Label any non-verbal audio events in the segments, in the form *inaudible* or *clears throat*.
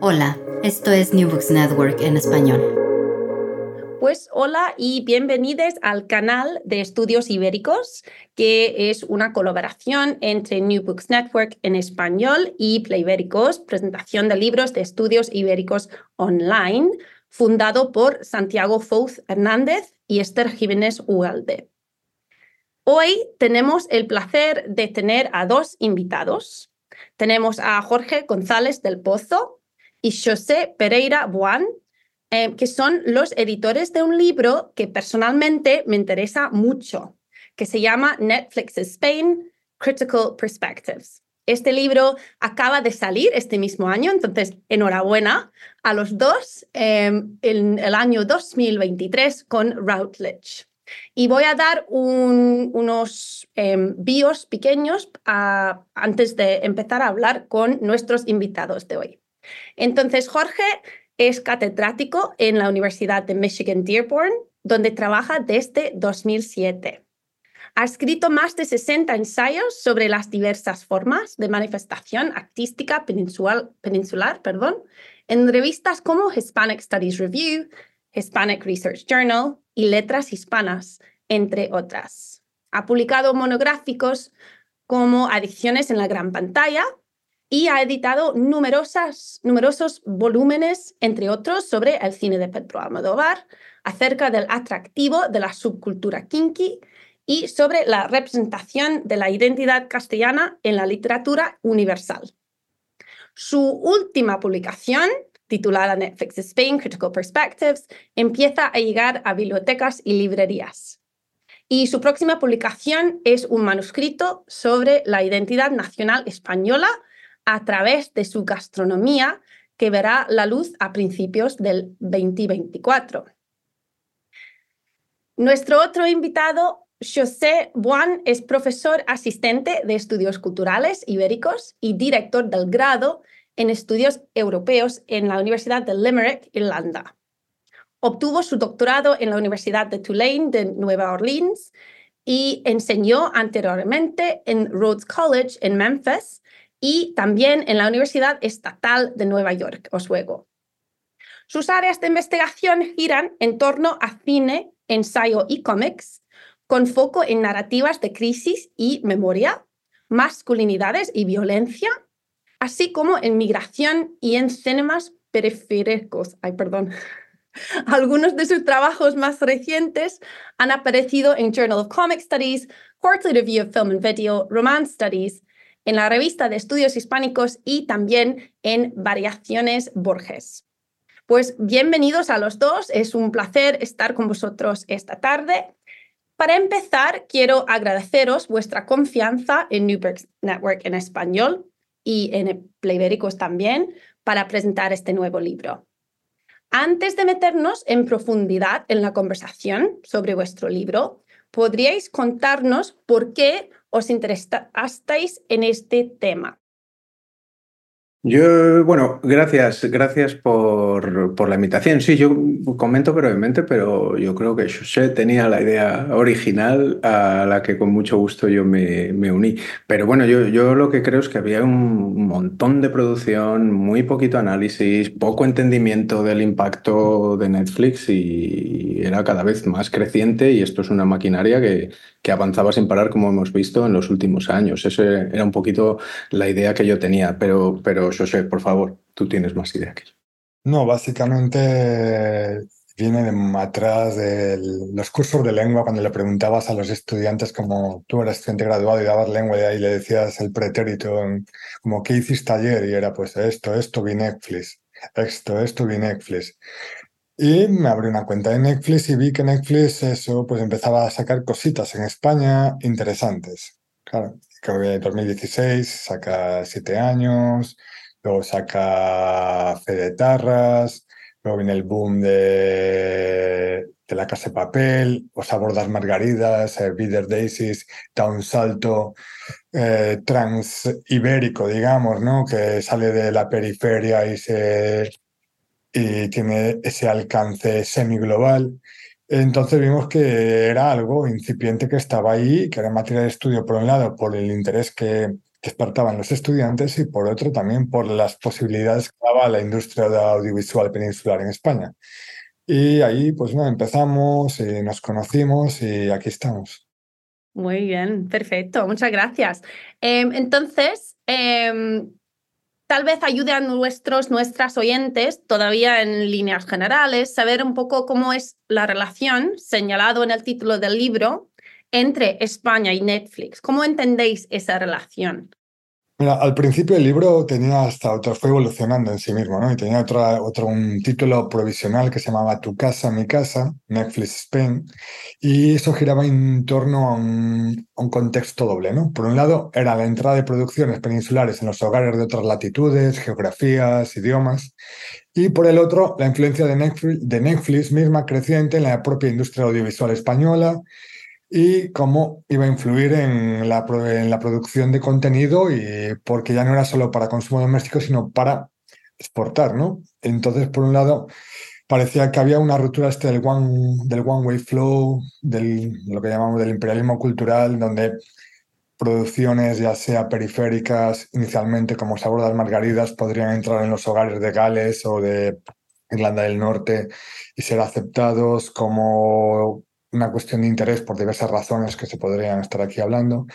Hola, esto es New Books Network en español. Pues hola y bienvenidos al canal de Estudios Ibéricos, que es una colaboración entre New Books Network en español y Playbéricos, presentación de libros de estudios ibéricos online, fundado por Santiago Fouz Hernández y Esther Jiménez Ugalde. Hoy tenemos el placer de tener a dos invitados. Tenemos a Jorge González del Pozo, y José Pereira Buan, eh, que son los editores de un libro que personalmente me interesa mucho, que se llama Netflix Spain, Critical Perspectives. Este libro acaba de salir este mismo año, entonces enhorabuena a los dos em, en el año 2023 con Routledge. Y voy a dar unos em, bios pequeños ah, antes de empezar a hablar con nuestros invitados de hoy. Entonces, Jorge es catedrático en la Universidad de Michigan Dearborn, donde trabaja desde 2007. Ha escrito más de 60 ensayos sobre las diversas formas de manifestación artística peninsular, peninsular perdón, en revistas como Hispanic Studies Review, Hispanic Research Journal y Letras Hispanas, entre otras. Ha publicado monográficos como Adicciones en la Gran Pantalla, y ha editado numerosas, numerosos volúmenes, entre otros, sobre el cine de Pedro Almodóvar, acerca del atractivo de la subcultura kinky y sobre la representación de la identidad castellana en la literatura universal. Su última publicación, titulada Netflix Spain Critical Perspectives, empieza a llegar a bibliotecas y librerías. Y su próxima publicación es un manuscrito sobre la identidad nacional española a través de su gastronomía que verá la luz a principios del 2024. Nuestro otro invitado, José Buan, es profesor asistente de estudios culturales ibéricos y director del grado en estudios europeos en la Universidad de Limerick, Irlanda. Obtuvo su doctorado en la Universidad de Tulane de Nueva Orleans y enseñó anteriormente en Rhodes College en Memphis y también en la Universidad Estatal de Nueva York, Oswego. Sus áreas de investigación giran en torno a cine, ensayo y cómics, con foco en narrativas de crisis y memoria, masculinidades y violencia, así como en migración y en cinemas periféricos. Ay, perdón. *laughs* Algunos de sus trabajos más recientes han aparecido en Journal of Comic Studies, Quarterly Review of Film and Video, Romance Studies en la revista de estudios hispánicos y también en Variaciones Borges. Pues bienvenidos a los dos, es un placer estar con vosotros esta tarde. Para empezar, quiero agradeceros vuestra confianza en Newberg Network en español y en Playbéricos también para presentar este nuevo libro. Antes de meternos en profundidad en la conversación sobre vuestro libro, ¿podríais contarnos por qué os interesasteis en este tema? Yo, bueno, gracias, gracias por, por, la invitación. Sí, yo comento brevemente, pero yo creo que José tenía la idea original a la que con mucho gusto yo me, me uní. Pero bueno, yo, yo lo que creo es que había un montón de producción, muy poquito análisis, poco entendimiento del impacto de Netflix y era cada vez más creciente y esto es una maquinaria que, que avanzaba sin parar como hemos visto en los últimos años. Esa era un poquito la idea que yo tenía, pero, pero José, por favor, tú tienes más idea que yo. No, básicamente viene de atrás de los cursos de lengua, cuando le preguntabas a los estudiantes, como tú eras estudiante graduado y dabas lengua y ahí le decías el pretérito, como ¿qué hiciste ayer? Y era pues esto, esto, vi Netflix, esto, esto, vi Netflix. Y me abrí una cuenta de Netflix y vi que Netflix eso pues empezaba a sacar cositas en España interesantes. Claro, creo que en 2016 saca siete años, luego saca Fede Tarras, Luego viene el boom de, de la Casa de Papel, Os Abordas Margaridas, eh, Bitter Daisies, da un salto eh, trans-ibérico, digamos, ¿no? que sale de la periferia y, se, y tiene ese alcance semi-global. Entonces vimos que era algo incipiente que estaba ahí, que era materia de estudio por un lado, por el interés que, despertaban los estudiantes y por otro también por las posibilidades que daba la industria audiovisual peninsular en España. Y ahí pues bueno, empezamos y nos conocimos y aquí estamos. Muy bien, perfecto, muchas gracias. Em, entonces, em, tal vez ayude a nuestros, nuestras oyentes, todavía en líneas generales, saber un poco cómo es la relación, señalado en el título del libro, entre España y Netflix. ¿Cómo entendéis esa relación? Mira, al principio el libro tenía hasta otro, fue evolucionando en sí mismo, ¿no? Y tenía otro, otro, un título provisional que se llamaba Tu casa, mi casa, Netflix Spain, y eso giraba en torno a un, contexto doble, ¿no? Por un lado, era la entrada de producciones peninsulares en los hogares de otras latitudes, geografías, idiomas, y por el otro, la influencia de Netflix misma creciente en la propia industria audiovisual española y cómo iba a influir en la, en la producción de contenido y porque ya no era solo para consumo doméstico, sino para exportar, ¿no? Entonces, por un lado, parecía que había una ruptura este del one, del one way flow, del, lo que llamamos del imperialismo cultural, donde producciones, ya sea periféricas, inicialmente como Sabor de las Margaridas, podrían entrar en los hogares de Gales o de Irlanda del Norte y ser aceptados como una cuestión de interés por diversas razones que se podrían estar aquí hablando.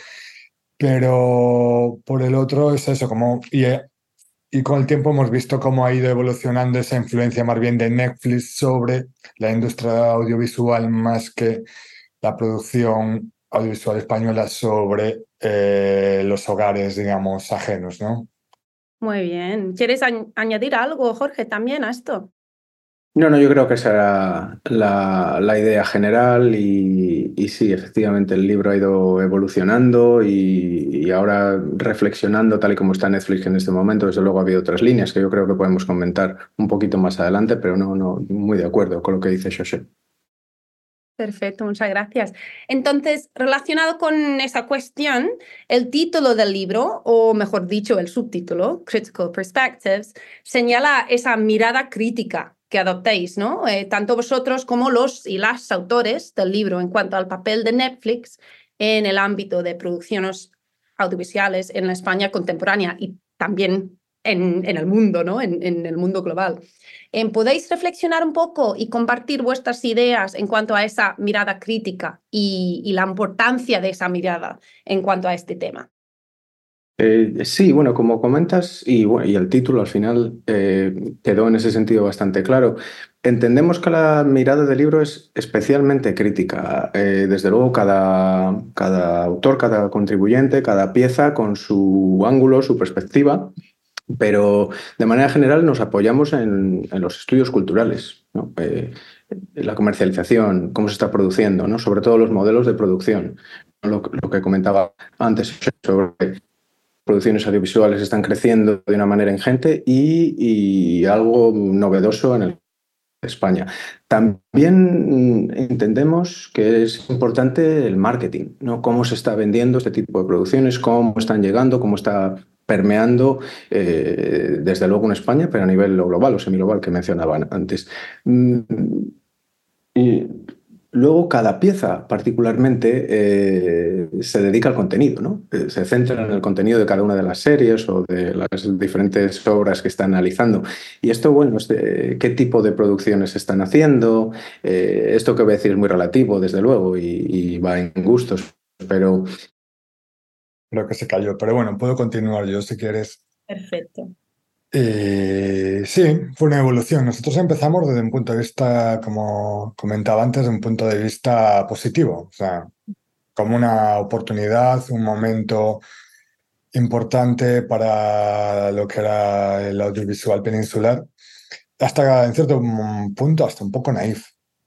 Pero por el otro es eso, como. Y, y con el tiempo hemos visto cómo ha ido evolucionando esa influencia más bien de Netflix sobre la industria audiovisual más que la producción audiovisual española sobre eh, los hogares, digamos, ajenos, ¿no? Muy bien. ¿Quieres añadir algo, Jorge, también a esto? No, no, yo creo que esa era la, idea general y, sí, efectivamente el libro ha ido evolucionando y, ahora reflexionando tal y como está Netflix en este momento, desde luego ha habido otras líneas que yo creo que podemos comentar un poquito más adelante, pero no, no, muy de acuerdo con lo que dice José. Perfecto, muchas gracias. Entonces, relacionado con esa cuestión, el título del libro, o mejor dicho, el subtítulo, Critical Perspectives, señala esa mirada crítica que adoptéis, ¿no? Eh, tanto vosotros como los y las autores del libro en cuanto al papel de Netflix en el ámbito de producciones audiovisuales en la España contemporánea y también en, en el mundo, ¿no? En, en el mundo global. Eh, ¿Podéis reflexionar un poco y compartir vuestras ideas en cuanto a esa mirada crítica y, y la importancia de esa mirada en cuanto a este tema? Eh, sí, bueno, como comentas, y, y el título al final eh, quedó en ese sentido bastante claro. Entendemos que la mirada del libro es especialmente crítica. Eh, desde luego, cada, cada autor, cada contribuyente, cada pieza con su ángulo, su perspectiva, pero de manera general nos apoyamos en, los estudios culturales, la comercialización, cómo se está produciendo, sobre todo los modelos de producción. Lo, que comentaba antes sobre producciones audiovisuales están creciendo de una manera ingente y, algo novedoso en España. También entendemos que es importante el marketing, ¿no? Cómo se está vendiendo este tipo de producciones, cómo están llegando, cómo está permeando eh, desde luego en España, pero a nivel global o semi-global que mencionaban antes. Mm, y Luego, cada pieza particularmente eh, se dedica al contenido, ¿no? Eh, se centra en el contenido de cada una de las series o de las diferentes obras que están analizando. Y esto, bueno, qué tipo de producciones están haciendo. Esto que voy a decir es muy relativo, desde luego, y, va en gustos, pero... Creo que se cayó, pero bueno, puedo continuar yo si quieres. Perfecto. Y sí, fue una evolución. Nosotros empezamos desde un punto de vista, como comentaba antes, de un punto de vista positivo, o sea, como una oportunidad, un momento importante para lo que era el audiovisual peninsular, hasta en cierto punto, hasta un poco naif.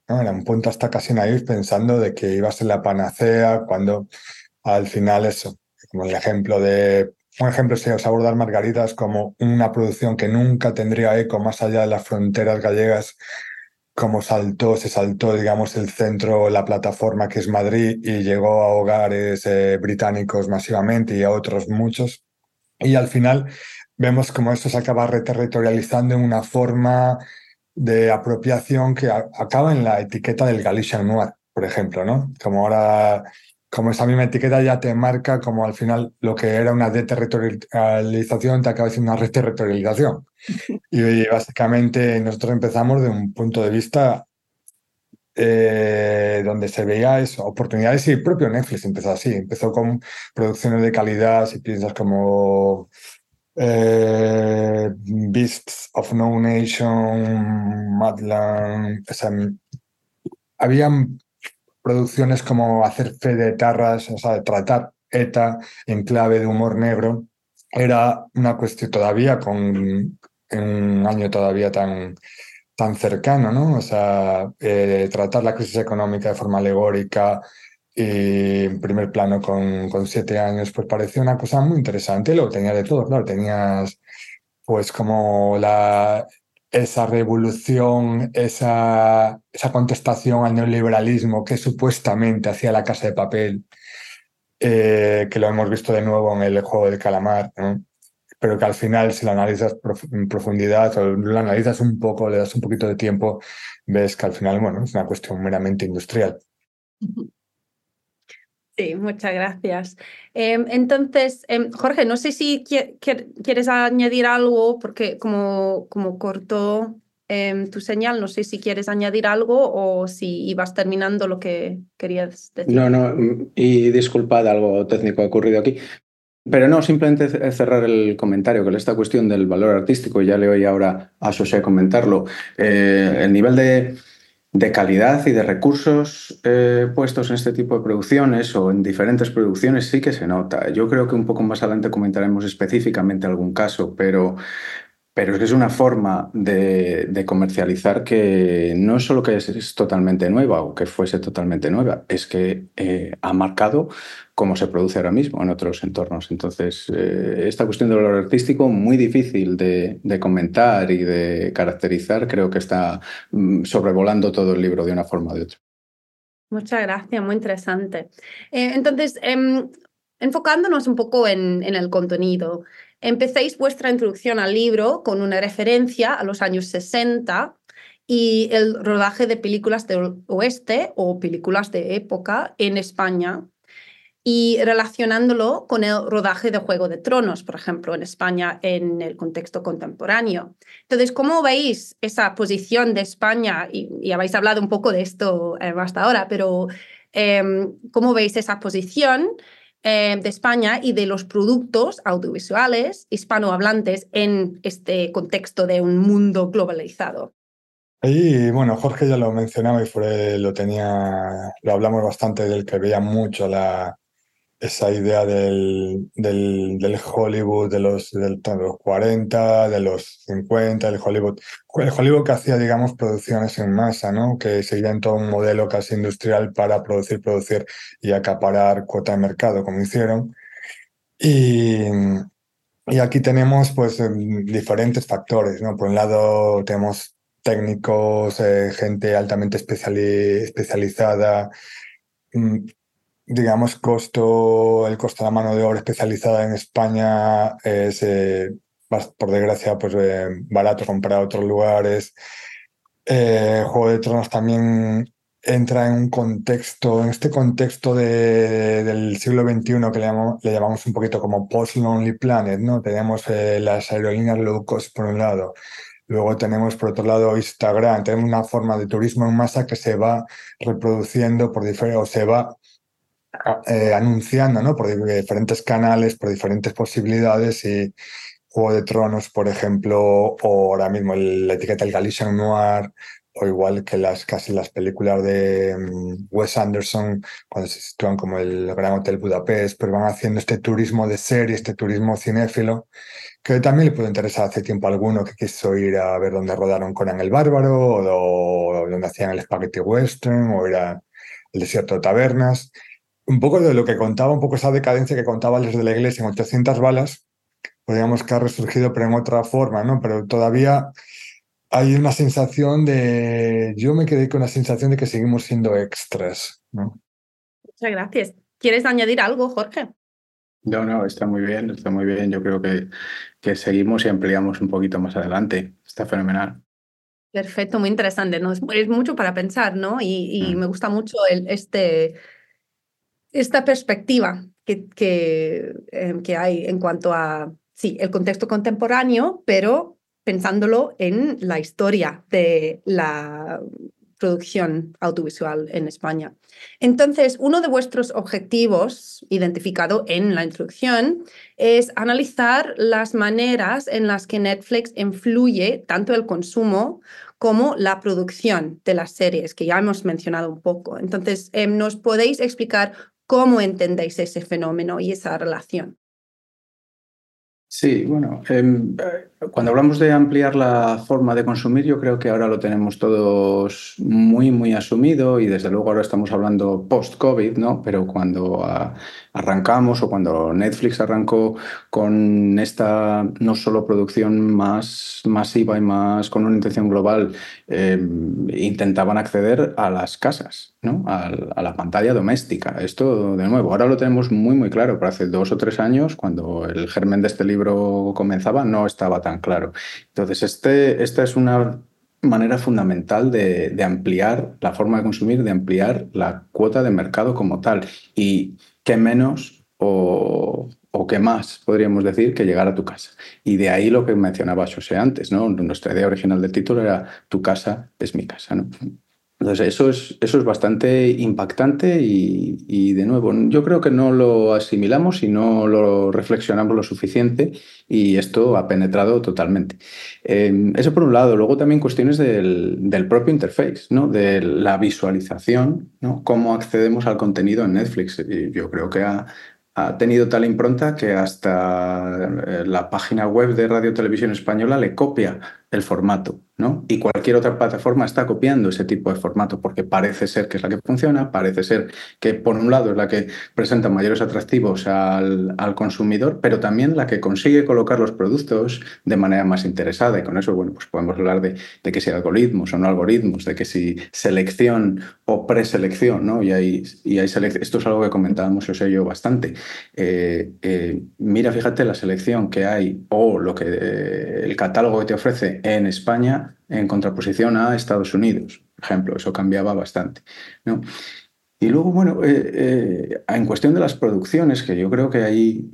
¿no? Era un punto hasta casi naif pensando de que iba a ser la panacea cuando al final eso, el ejemplo de un ejemplo sería Sabor Margaritas como una producción que nunca tendría eco más allá de las fronteras gallegas, como saltó, se saltó, digamos, el centro, la plataforma que es Madrid y llegó a hogares eh, británicos masivamente y a otros muchos. Y al final vemos como esto se acaba reterritorializando en una forma de apropiación que acaba en la etiqueta del Galician Noir, por ejemplo, ¿no? Como ahora como esa misma etiqueta ya te marca como al final lo que era una deterritorialización te acaba siendo una reterritorialización. *laughs* y, básicamente nosotros empezamos de un punto de vista eh, donde se veía eso, oportunidades y el propio Netflix empezó así, empezó con producciones de calidad, si piensas como eh, Beasts of No Nation, Madland, o sea, habían producciones como Hacer fe de tarras, o sea, tratar ETA en clave de humor negro, era una cuestión todavía con un año todavía tan, tan cercano, ¿no? O sea, eh, tratar la crisis económica de forma alegórica y en primer plano con, con siete años, pues parecía una cosa muy interesante. Lo tenía de todo, claro, tenías pues como la, esa revolución, esa, esa contestación al neoliberalismo que supuestamente hacía la casa de papel, eh, que lo hemos visto de nuevo en el juego del calamar, pero que al final si lo analizas en profundidad o lo analizas un poco, le das un poquito de tiempo, ves que al final bueno, es una cuestión meramente industrial. Sí, muchas gracias. Em, entonces, em, Jorge, no sé si quieres añadir algo, porque como, como cortó em, tu señal, no sé si quieres añadir algo o si ibas terminando lo que querías decir. No, no, y disculpad, algo técnico ha ocurrido aquí. Pero no, simplemente cerrar el comentario con esta cuestión del valor artístico, ya le oí ahora a José comentarlo. Eh, el nivel de de calidad y de recursos eh, puestos en este tipo de producciones o en diferentes producciones sí que se nota. Yo creo que un poco más adelante comentaremos específicamente algún caso, pero pero es que es una forma de, comercializar que no es solo que es, totalmente nueva o que fuese totalmente nueva, es que eh, ha marcado cómo se produce ahora mismo en otros entornos. Entonces, eh, esta cuestión del valor artístico, muy difícil de, comentar y de caracterizar, creo que está mm, sobrevolando todo el libro de una forma o de otra. Muchas gracias, muy interesante. Eh, entonces, em, enfocándonos un poco en, en el contenido, Empecéis vuestra introducción al libro con una referencia a los años 60 y el rodaje de películas del oeste o películas de época en España y relacionándolo con el rodaje de Juego de Tronos, por ejemplo, en España en el contexto contemporáneo. Entonces, ¿cómo veis esa posición de España? Y, habéis hablado un poco de esto eh, hasta ahora, pero em, ¿cómo veis esa posición? Eh, de España y de los productos audiovisuales hispanohablantes en este contexto de un mundo globalizado. Ahí, bueno, Jorge ya lo mencionaba y fue, lo tenía, lo hablamos bastante del que veía mucho la, esa idea del, del, Hollywood de los, de los 40, de los 50, el Hollywood, el Hollywood que hacía, digamos, producciones en masa, ¿no? que seguían todo un modelo casi industrial para producir, producir y acaparar cuota de mercado, como hicieron. Y, y aquí tenemos pues em, diferentes factores. ¿no? Por un lado tenemos técnicos, eh, gente altamente especializada, mm, digamos, costo, el costo de la mano de obra especializada en España es, eh, por desgracia, pues eh, barato comparado a otros lugares. Eh, Juego de Tronos también entra en un contexto, en este contexto de, del siglo XXI que le llamamos, le llamamos un poquito como post-lonely planet, ¿no? Tenemos las aerolíneas low cost por un lado, Luego tenemos, por otro lado, Instagram. Tenemos una forma de turismo en masa que se va reproduciendo por diferentes, o se va eh, anunciando ¿no? por diferentes canales, por diferentes posibilidades y Juego de Tronos, por ejemplo, o ahora mismo la etiqueta del Galician Noir, o igual que las casi las películas de mm, Wes Anderson, cuando se sitúan como el Gran Hotel Budapest, pero van haciendo este turismo de serie, este turismo cinéfilo, que también le puede interesar hace tiempo a alguno que quiso ir a ver dónde rodaron Conan el Bárbaro, o, donde hacían el Spaghetti Western, o era el desierto de tabernas. Un poco de lo que contaba, un poco esa decadencia que contaba desde la iglesia en 800 balas, podríamos que ha resurgido, pero en otra forma, ¿no? Pero todavía hay una sensación de, yo me quedé con la sensación de que seguimos siendo extras, ¿no? Muchas gracias. ¿Quieres añadir algo, Jorge? No, no, está muy bien, está muy bien. Yo creo que, que seguimos y ampliamos un poquito más adelante. Está fenomenal. Perfecto, muy interesante. ¿no? Es, mucho para pensar, ¿no? Y, mm. me gusta mucho el, este, esta perspectiva que, que, eh, que hay en cuanto a, sí, el contexto contemporáneo, pero pensándolo en la historia de la producción audiovisual en España. Entonces, uno de vuestros objetivos, identificado en la introducción, es analizar las maneras en las que Netflix influye tanto el consumo como la producción de las series, que ya hemos mencionado un poco. Entonces, em, ¿nos podéis explicar cómo entendéis ese fenómeno y esa relación? Sí, bueno, em, cuando hablamos de ampliar la forma de consumir, yo creo que ahora lo tenemos todos muy, muy asumido y desde luego ahora estamos hablando post-COVID, ¿no? Pero cuando arrancamos o cuando Netflix arrancó con esta no solo producción más masiva y más con una intención global, em, intentaban acceder a las casas, ¿no? A, a, la pantalla doméstica. Esto, de nuevo, ahora lo tenemos muy, muy claro, pero hace dos o tres años, cuando el germen de este libro comenzaba, no estaba tan claro. Entonces, este, esta es una manera fundamental de, ampliar la forma de consumir, de ampliar la cuota de mercado como tal. Y qué menos o, o qué más, podríamos decir, que llegar a tu casa. Y de ahí lo que mencionaba José antes, ¿no? Nuestra idea original del título era Tu casa es mi casa, ¿no? Entonces, eso es, eso es bastante impactante y, de nuevo, yo creo que no lo asimilamos y no lo reflexionamos lo suficiente y esto ha penetrado totalmente. Em, eso por un lado. Luego también cuestiones del, del, propio interface, ¿no? de la visualización, ¿no? cómo accedemos al contenido en Netflix. Y yo creo que ha, ha tenido tal impronta que hasta eh, la página web de Radio Televisión Española le copia el formato, ¿no? Y cualquier otra plataforma está copiando ese tipo de formato porque parece ser que es la que funciona, parece ser que por un lado es la que presenta mayores atractivos al, consumidor, pero también la que consigue colocar los productos de manera más interesada. Y con eso, bueno, pues podemos hablar de, que si algoritmos o no algoritmos, de que si selección o preselección, ¿no? Y hay, y hay esto es algo que comentábamos yo sé yo bastante. Eh, eh, mira, fíjate la selección que hay o lo que eh, el catálogo que te ofrece en España en contraposición a Estados Unidos. Por ejemplo, eso cambiaba bastante. Y luego, bueno, eh, eh, en cuestión de las producciones, que yo creo que ahí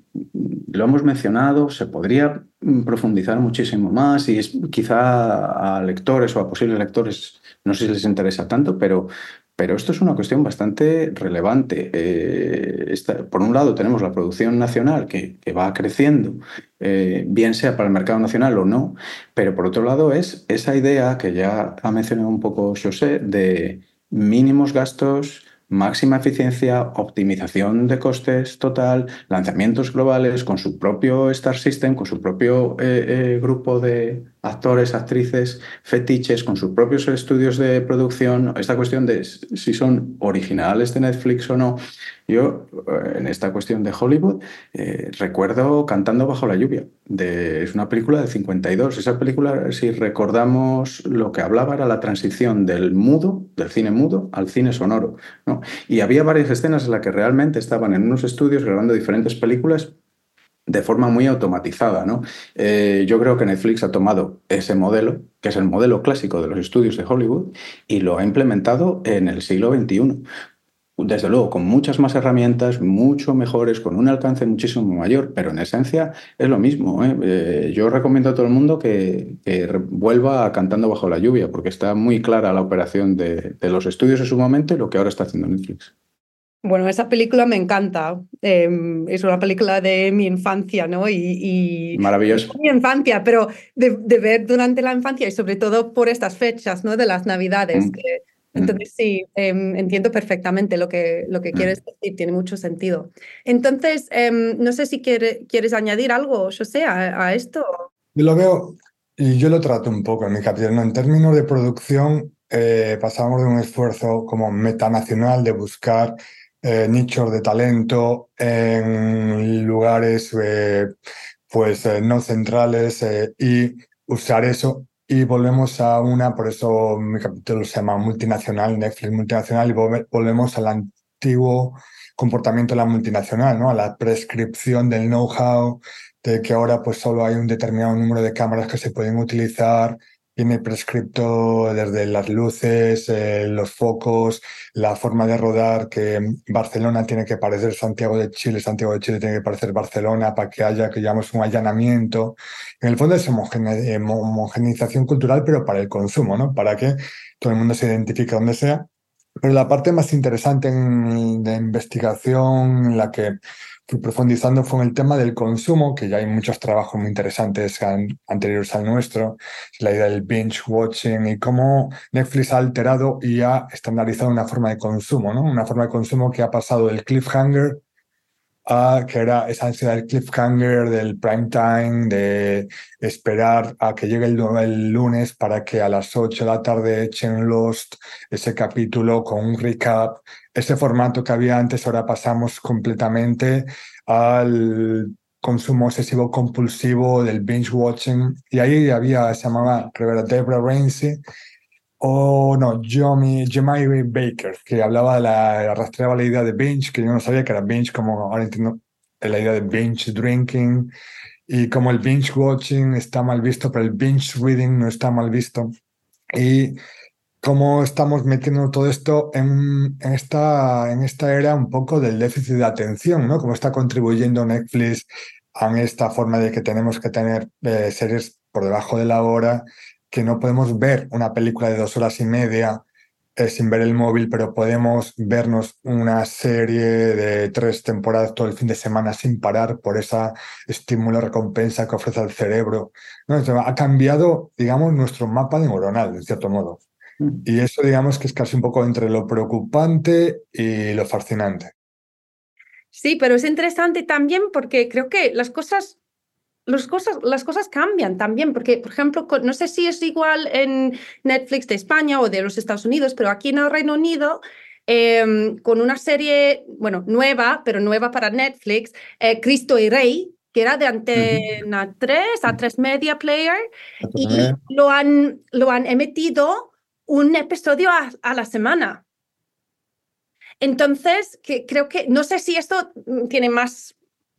lo hemos mencionado, se podría profundizar muchísimo más y es, quizá a lectores o a posibles lectores no sé si les interesa tanto, pero, pero esto es una cuestión bastante relevante. Eh, por un lado, tenemos la producción nacional que, va creciendo, eh, bien sea para el mercado nacional o no, pero por otro lado es esa idea que ya ha mencionado un poco José de mínimos gastos, máxima eficiencia, optimización de costes total, lanzamientos globales con su propio Star System, con su propio eh, grupo de actores, actrices, fetiches, con sus propios estudios de producción, esta cuestión de si son originales de Netflix o no. Yo, eh, en esta cuestión de Hollywood, eh, recuerdo Cantando bajo la lluvia. Es una película de 52. Esa película, si recordamos, lo que hablaba era la transición del mudo, del cine mudo, al cine sonoro. ¿no? Y había varias escenas en las que realmente estaban en unos estudios grabando diferentes películas de forma muy automatizada. ¿no? Eh, yo creo que Netflix ha tomado ese modelo, que es el modelo clásico de los estudios de Hollywood, y lo ha implementado en el siglo XXI. Desde luego, con muchas más herramientas, mucho mejores, con un alcance muchísimo mayor, pero en esencia es lo mismo. ¿eh? Eh, yo recomiendo a todo el mundo que, vuelva a Cantando bajo la lluvia, porque está muy clara la operación de, de los estudios en su momento y lo que ahora está haciendo Netflix. Bueno, esa película me encanta. Em, es una película de mi infancia, ¿no? Y, Maravilloso. Mi infancia, pero de, ver durante la infancia y sobre todo por estas fechas, ¿no? De las Navidades. Mm. Mm. entonces, sí, em, entiendo perfectamente lo que, lo que mm. quieres decir, tiene mucho sentido. Entonces, em, no sé si quieres añadir algo, José, a, a esto. Yo lo veo y yo lo trato un poco en mi capítulo. En términos de producción, eh, pasamos de un esfuerzo como metanacional de buscar eh, nichos de talento en lugares eh, pues eh, no centrales y usar eso y volvemos a una, por eso mi capítulo se llama multinacional, Netflix multinacional, y volvemos al antiguo comportamiento de la multinacional, ¿no? a la prescripción del know-how, de que ahora pues solo hay un determinado número de cámaras que se pueden utilizar, tiene prescripto desde las luces, eh, los focos, la forma de rodar, que Barcelona tiene que parecer Santiago de Chile, Santiago de Chile tiene que parecer Barcelona para que haya, que llamamos un allanamiento. En el fondo es eh, homogeneización cultural, pero para el consumo, ¿no? Para que todo el mundo se identifique donde sea. Pero la parte más interesante en, de investigación, la que profundizando fue en el tema del consumo, que ya hay muchos trabajos muy interesantes anteriores al nuestro, la idea del binge watching y cómo Netflix ha alterado y ha estandarizado una forma de consumo, ¿no? Una forma de consumo que ha pasado del cliffhanger a que era esa ansiedad del cliffhanger, del prime time, de esperar a que llegue el, el, lunes para que a las 8 de la tarde echen Lost ese capítulo con un recap ese formato que había antes, ahora pasamos completamente al consumo excesivo compulsivo del binge watching. Y ahí había, se llamaba, creo Deborah Rainsy, o no, Jemai Baker, que hablaba de la, arrastraba la idea de binge, que yo no sabía que era binge, como ahora entiendo la idea de binge drinking, y como el binge watching está mal visto, pero el binge reading no está mal visto. Y cómo estamos metiendo todo esto en, esta, en esta era un poco del déficit de atención, ¿no? Cómo está contribuyendo Netflix a esta forma de que tenemos que tener eh, series por debajo de la hora, que no podemos ver una película de dos horas y media eh, sin ver el móvil, pero podemos vernos una serie de tres temporadas todo el fin de semana sin parar por esa estímulo recompensa que ofrece el cerebro. ¿no? ha cambiado, digamos, nuestro mapa neuronal, de cierto modo. Y eso digamos que es casi un poco entre lo preocupante y lo fascinante. Sí, pero es interesante también porque creo que las cosas, las cosas, las cosas cambian también, porque, por ejemplo, no sé si es igual en Netflix de España o de los Estados Unidos, pero aquí en el Reino Unido, em, con una serie, bueno, nueva, pero nueva para Netflix, eh, Cristo y Rey, que era de Antena 3 a 3 Media Player, y lo han, lo han emitido un episodio a, la semana. Entonces, creo que, no sé si esto mm, tiene más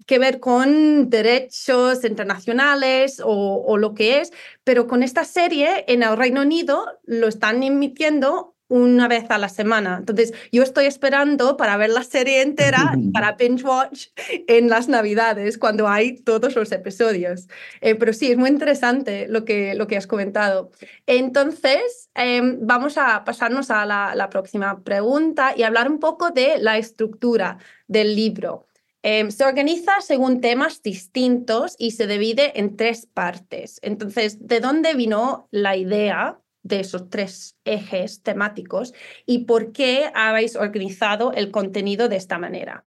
que ver con derechos internacionales o, lo que es, pero con esta serie en el Reino Unido lo están emitiendo una vez a la semana. Entonces, yo estoy esperando para ver la serie entera, *laughs* para binge watch en las Navidades, cuando hay todos los episodios. Eh, pero sí, es muy interesante lo que, lo que has comentado. Entonces, em, vamos a pasarnos a la, próxima pregunta y hablar un poco de la estructura del libro. Em, se organiza según temas distintos y se divide en tres partes. Entonces, ¿de dónde vino la idea de esos tres ejes temáticos y por qué habéis organizado el contenido de esta manera.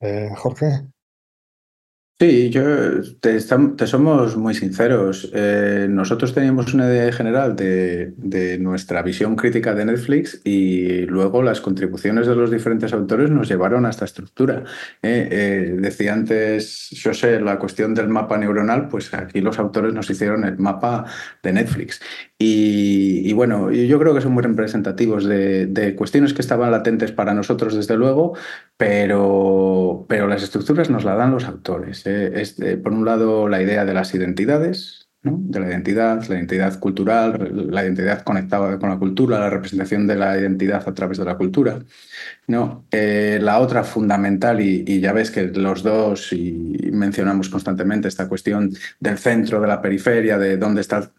Eh, Jorge. Sí, yo te, somos muy sinceros. Eh, nosotros teníamos una idea general de, nuestra visión crítica de Netflix y luego las contribuciones de los diferentes autores nos llevaron a esta estructura. Eh, eh, decía antes José la cuestión del mapa neuronal, pues aquí los autores nos hicieron el mapa de Netflix. Y, bueno, yo creo que son muy representativos de, cuestiones que estaban latentes para nosotros, desde luego, pero, pero las estructuras nos la dan los autores. ¿Eh? Es, por un lado, la idea de las identidades, de la identidad, la identidad cultural, la identidad conectada con la cultura, la representación de la identidad a través de la cultura. No, eh, la otra fundamental, y, ya ves que los dos, y mencionamos constantemente esta cuestión del centro, de la periferia, de dónde está,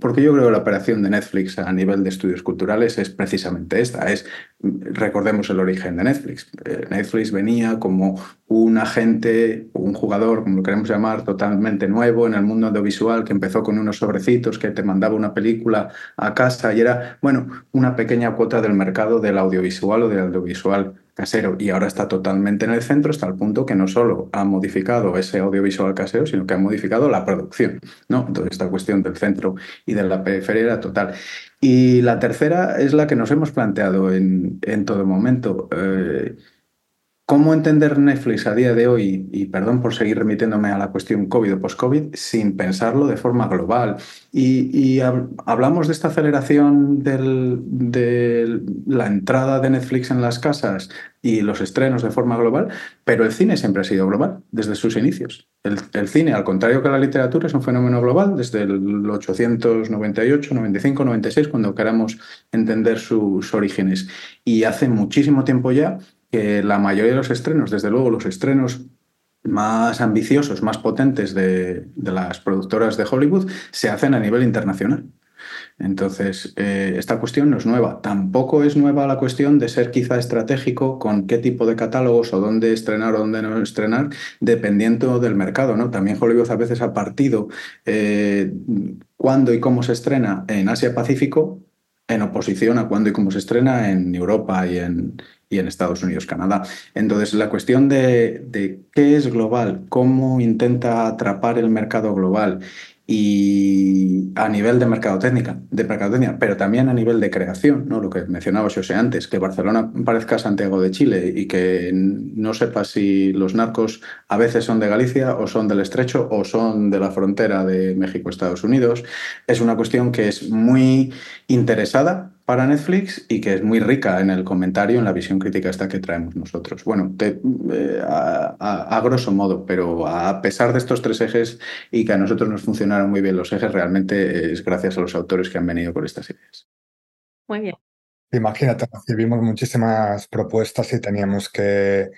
porque yo creo que la operación de Netflix a nivel de estudios culturales es precisamente esta, es, recordemos el origen de Netflix. Eh, Netflix venía como un agente, un jugador, como lo queremos llamar, totalmente nuevo en el mundo audiovisual, que empezó con unos sobrecitos que te mandaba una película a casa y era, bueno, una pequeña cuota del mercado del audiovisual o del audiovisual casero y ahora está totalmente en el centro hasta el punto que no solo ha modificado ese audiovisual casero, sino que ha modificado la producción. ¿no? Entonces, esta cuestión del centro y de la periferia era total. Y la tercera es la que nos hemos planteado en, en todo momento. Eh, ¿Cómo entender Netflix a día de hoy, y perdón por seguir remitiéndome a la cuestión COVID o post-COVID, sin pensarlo de forma global? Y, hablamos de esta aceleración de la entrada de Netflix en las casas y los estrenos de forma global, pero el cine siempre ha sido global desde sus inicios. El, cine, al contrario que la literatura, es un fenómeno global desde el 898, 95, 96, cuando queramos entender sus orígenes. Y hace muchísimo tiempo ya que la mayoría de los estrenos, desde luego los estrenos más ambiciosos, más potentes de, las productoras de Hollywood, se hacen a nivel internacional. Entonces, eh, esta cuestión no es nueva. Tampoco es nueva la cuestión de ser quizá estratégico con qué tipo de catálogos o dónde estrenar o dónde no estrenar, dependiendo del mercado. ¿no? También Hollywood a veces ha partido eh, cuándo y cómo se estrena en Asia-Pacífico en oposición a cuándo y cómo se estrena en Europa y en, y en Estados Unidos, Canadá. Entonces, la cuestión de, qué es global, cómo intenta atrapar el mercado global y a nivel de mercadotecnia, de mercadotecnia, pero también a nivel de creación, ¿no? lo que mencionaba José antes, que Barcelona parezca Santiago de Chile y que no sepa si los narcos a veces son de Galicia o son del Estrecho o son de la frontera de México-Estados Unidos, es una cuestión que es muy interesada para Netflix y que es muy rica en el comentario, en la visión crítica esta que traemos nosotros. Bueno, eh, a, grosso modo, pero a pesar de estos tres ejes y que a nosotros nos funcionaron muy bien los ejes, realmente es gracias a los autores que han venido con estas ideas. Muy bien. Imagínate, recibimos muchísimas propuestas y teníamos que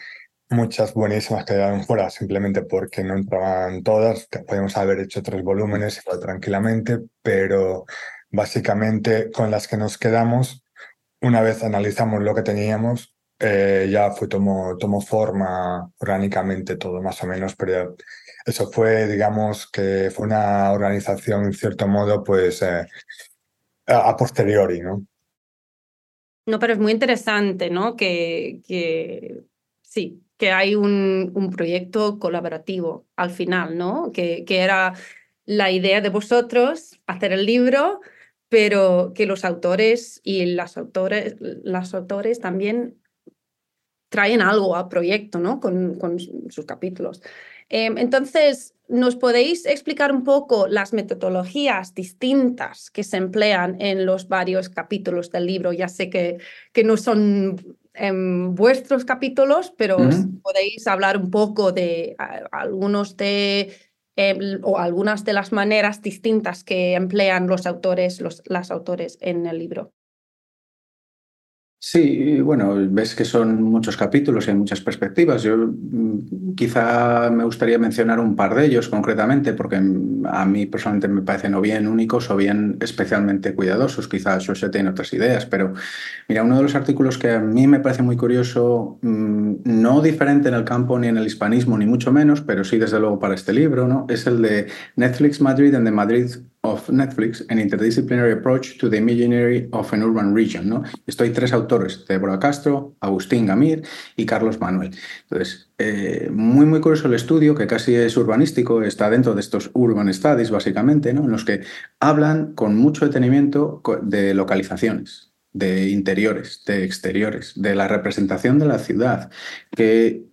muchas buenísimas que quedaron fuera simplemente porque no entraban todas. Podemos haber hecho tres volúmenes tranquilamente, pero básicamente con las que nos quedamos, una vez analizamos lo que teníamos, eh, ya fue, tomó, tomó forma orgánicamente todo más o menos, pero eso fue, digamos, que fue una organización en cierto modo, pues eh, a, posteriori, ¿no? No, pero es muy interesante, ¿no? Que, que sí, que hay un, un, proyecto colaborativo al final, ¿no? Que, que era la idea de vosotros hacer el libro, pero que los autores y las autores, las autores también traen algo al proyecto, ¿no? Con, sus capítulos. Em, entonces, ¿nos podéis explicar un poco las metodologías distintas que se emplean en los varios capítulos del libro? Ya sé que, que no son em, vuestros capítulos, pero podéis hablar un poco de algunos de Em, o algunas de las maneras distintas que emplean los autores, los, las autores en el libro. Sí, bueno, ves que son muchos capítulos y hay muchas perspectivas. Yo mm, quizá me gustaría mencionar un par de ellos concretamente, porque a mí personalmente me parecen o bien únicos o bien especialmente cuidadosos. Quizá José tiene otras ideas, pero mira, uno de los artículos que a mí me parece muy curioso, mm, no diferente en el campo ni en el hispanismo, ni mucho menos, pero sí desde luego para este libro, ¿no? es el de Netflix Madrid and the Madrid of Netflix, An Interdisciplinary Approach to the Imaginary of an Urban Region. ¿no? Estoy tres autores, Débora Castro, Agustín Gamir y Carlos Manuel. Entonces, eh, muy, muy curioso el estudio, que casi es urbanístico, está dentro de estos urban studies, básicamente, ¿no? en los que hablan con mucho detenimiento de localizaciones, de interiores, de exteriores, de la representación de la ciudad, que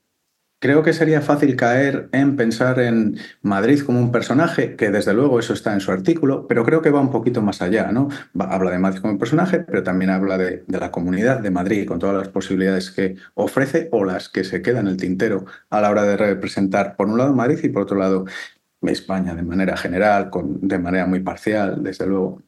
Creo que sería fácil caer en pensar en Madrid como un personaje, que desde luego eso está en su artículo, pero creo que va un poquito más allá, ¿no? habla de Madrid como un personaje, pero también habla de, la comunidad de Madrid con todas las posibilidades que ofrece o las que se quedan en el tintero a la hora de representar, por un lado, Madrid y por otro lado, España de manera general, con, de manera muy parcial, desde luego.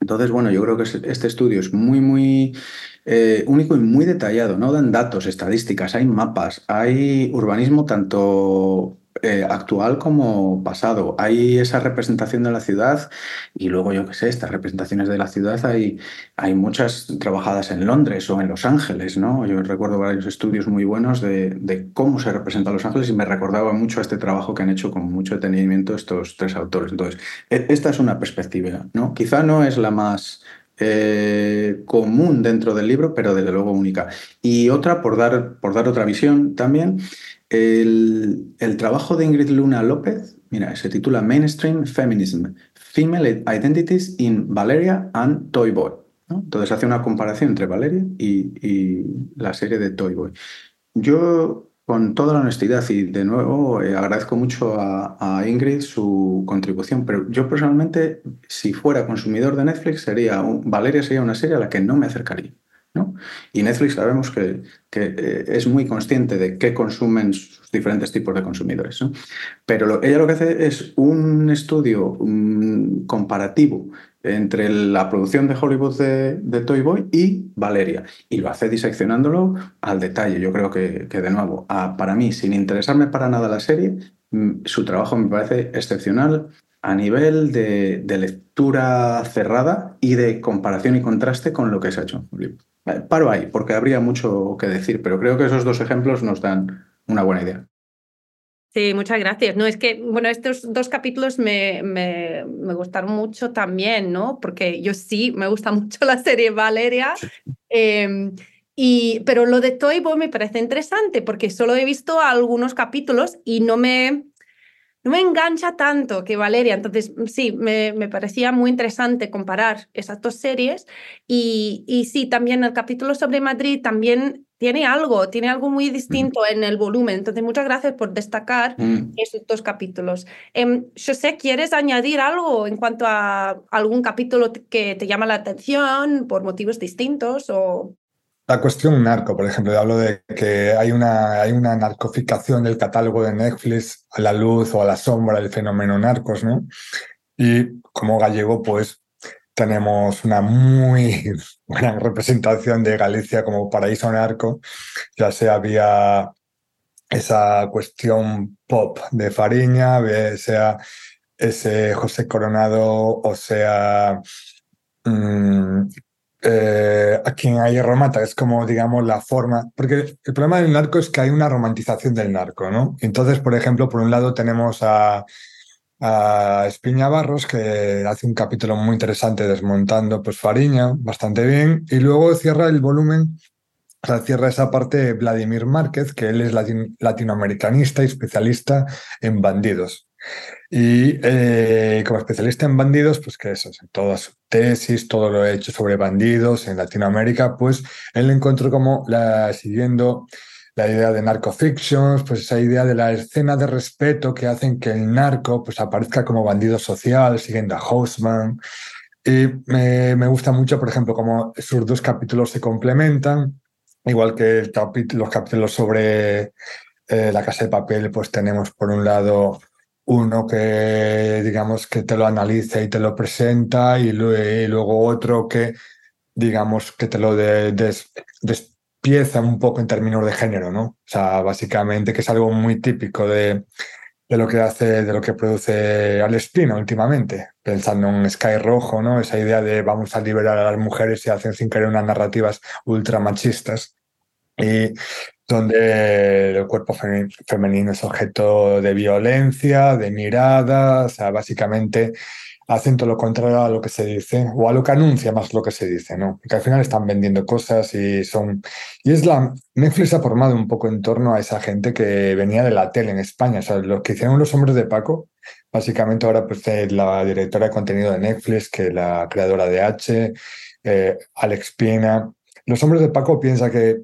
Entonces, bueno, yo creo que este estudio es muy, muy eh, único y muy detallado, ¿no? Dan datos, estadísticas, hay mapas, hay urbanismo tanto eh, actual como pasado. Hay esa representación de la ciudad y luego, yo qué sé, estas representaciones de la ciudad hay, hay muchas trabajadas en Londres o en Los Ángeles, ¿no? Yo recuerdo varios estudios muy buenos de, de cómo se representa Los Ángeles y me recordaba mucho este trabajo que han hecho con mucho detenimiento estos tres autores. Entonces, e, esta es una perspectiva, ¿no? Quizá no es la más eh, común dentro del libro, pero desde luego única. Y otra, por dar, por dar otra visión también, el, trabajo de Ingrid Luna López, mira, se titula Mainstream Feminism, Female Identities in Valeria and Toy Boy. Entonces hace una comparación entre Valeria y, y la serie de Toy Boy. Yo con toda la honestidad y de nuevo eh, agradezco mucho a, Ingrid su contribución, pero yo personalmente, si fuera consumidor de Netflix, sería Valeria sería una serie a la que no me acercaría. ¿No? Y Netflix sabemos que, eh, es muy consciente de qué consumen sus diferentes tipos de consumidores. Pero ella lo que hace es un estudio comparativo entre la producción de Hollywood de, Toy Boy y Valeria. Y lo hace diseccionándolo al detalle. Yo creo que, de nuevo, para mí, sin interesarme para nada la serie, mm, su trabajo me parece excepcional a nivel de, lectura cerrada y de comparación y contraste con lo que se ha hecho. Paro ahí, porque habría mucho que decir, pero creo que esos dos ejemplos nos dan una buena idea. Sí, muchas gracias. No, es que, bueno, estos dos capítulos me, me, me, gustaron mucho también, ¿no? Porque yo sí, me gusta *laughs* mucho la serie Valeria. Em, y, pero lo de Toy Boy me parece interesante porque solo he visto algunos capítulos y no me, no me engancha tanto que Valeria. Entonces, sí, me, me parecía muy interesante comparar esas dos series. Y, y, sí, también el capítulo sobre Madrid también tiene algo, tiene algo muy distinto en el volumen. Entonces, muchas gracias por destacar mm. esos dos capítulos. Eh, José, ¿quieres añadir algo en cuanto a algún capítulo que te llama la atención por motivos distintos o...? La cuestión narco, por ejemplo, hablo de que hay una, hay una narcoficación del catálogo de Netflix a la luz o a la sombra del fenómeno narcos, ¿no? Y como gallego, pues tenemos una muy *laughs* gran representación de Galicia como paraíso narco, ya sea vía esa cuestión pop de Fariña, sea ese José Coronado, o sea mm, eh, a quien hay romata, es como, digamos, la forma, porque el problema del narco es que hay una romantización del narco, ¿no? Entonces, por ejemplo, por un lado tenemos a, a Espiña Barros, que hace un capítulo muy interesante desmontando pues Fariña, bastante bien, y luego cierra el volumen, o sea, cierra esa parte Vladimir Márquez, que él es latinoamericanista y especialista en bandidos. Y eh, como especialista en bandidos, pues que eso, toda su tesis, todo lo hecho sobre bandidos en Latinoamérica, pues él encontró como la, siguiendo la idea de narcofictions, pues esa idea de la escena de respeto que hacen que el narco pues aparezca como bandido social, siguiendo a Houseman. Y me, gusta mucho, por ejemplo, cómo sus dos capítulos se complementan, igual que los capítulos sobre eh, la casa de papel, pues tenemos por un lado uno que, digamos, que te lo analiza y te lo presenta, y, luego otro que, digamos, que te lo des, pieza un poco en términos de género, ¿no? O sea, básicamente que es algo muy típico de, de lo que hace, de lo que produce Alespina últimamente, pensando en Sky Rojo, ¿no? Esa idea de vamos a liberar a las mujeres y hacen sin querer unas narrativas ultramachistas. Y donde el cuerpo femenino es objeto de violencia, de mirada, o sea, básicamente hacen todo lo contrario a lo que se dice, o a lo que anuncia más lo que se dice, ¿no? Porque al final están vendiendo cosas y son... Y es la... Netflix ha formado un poco en torno a esa gente que venía de la tele en España, o sea, lo que hicieron los hombres de Paco, básicamente ahora pues la directora de contenido de Netflix, que la creadora de H, eh, Alex Pina. Los hombres de Paco piensa que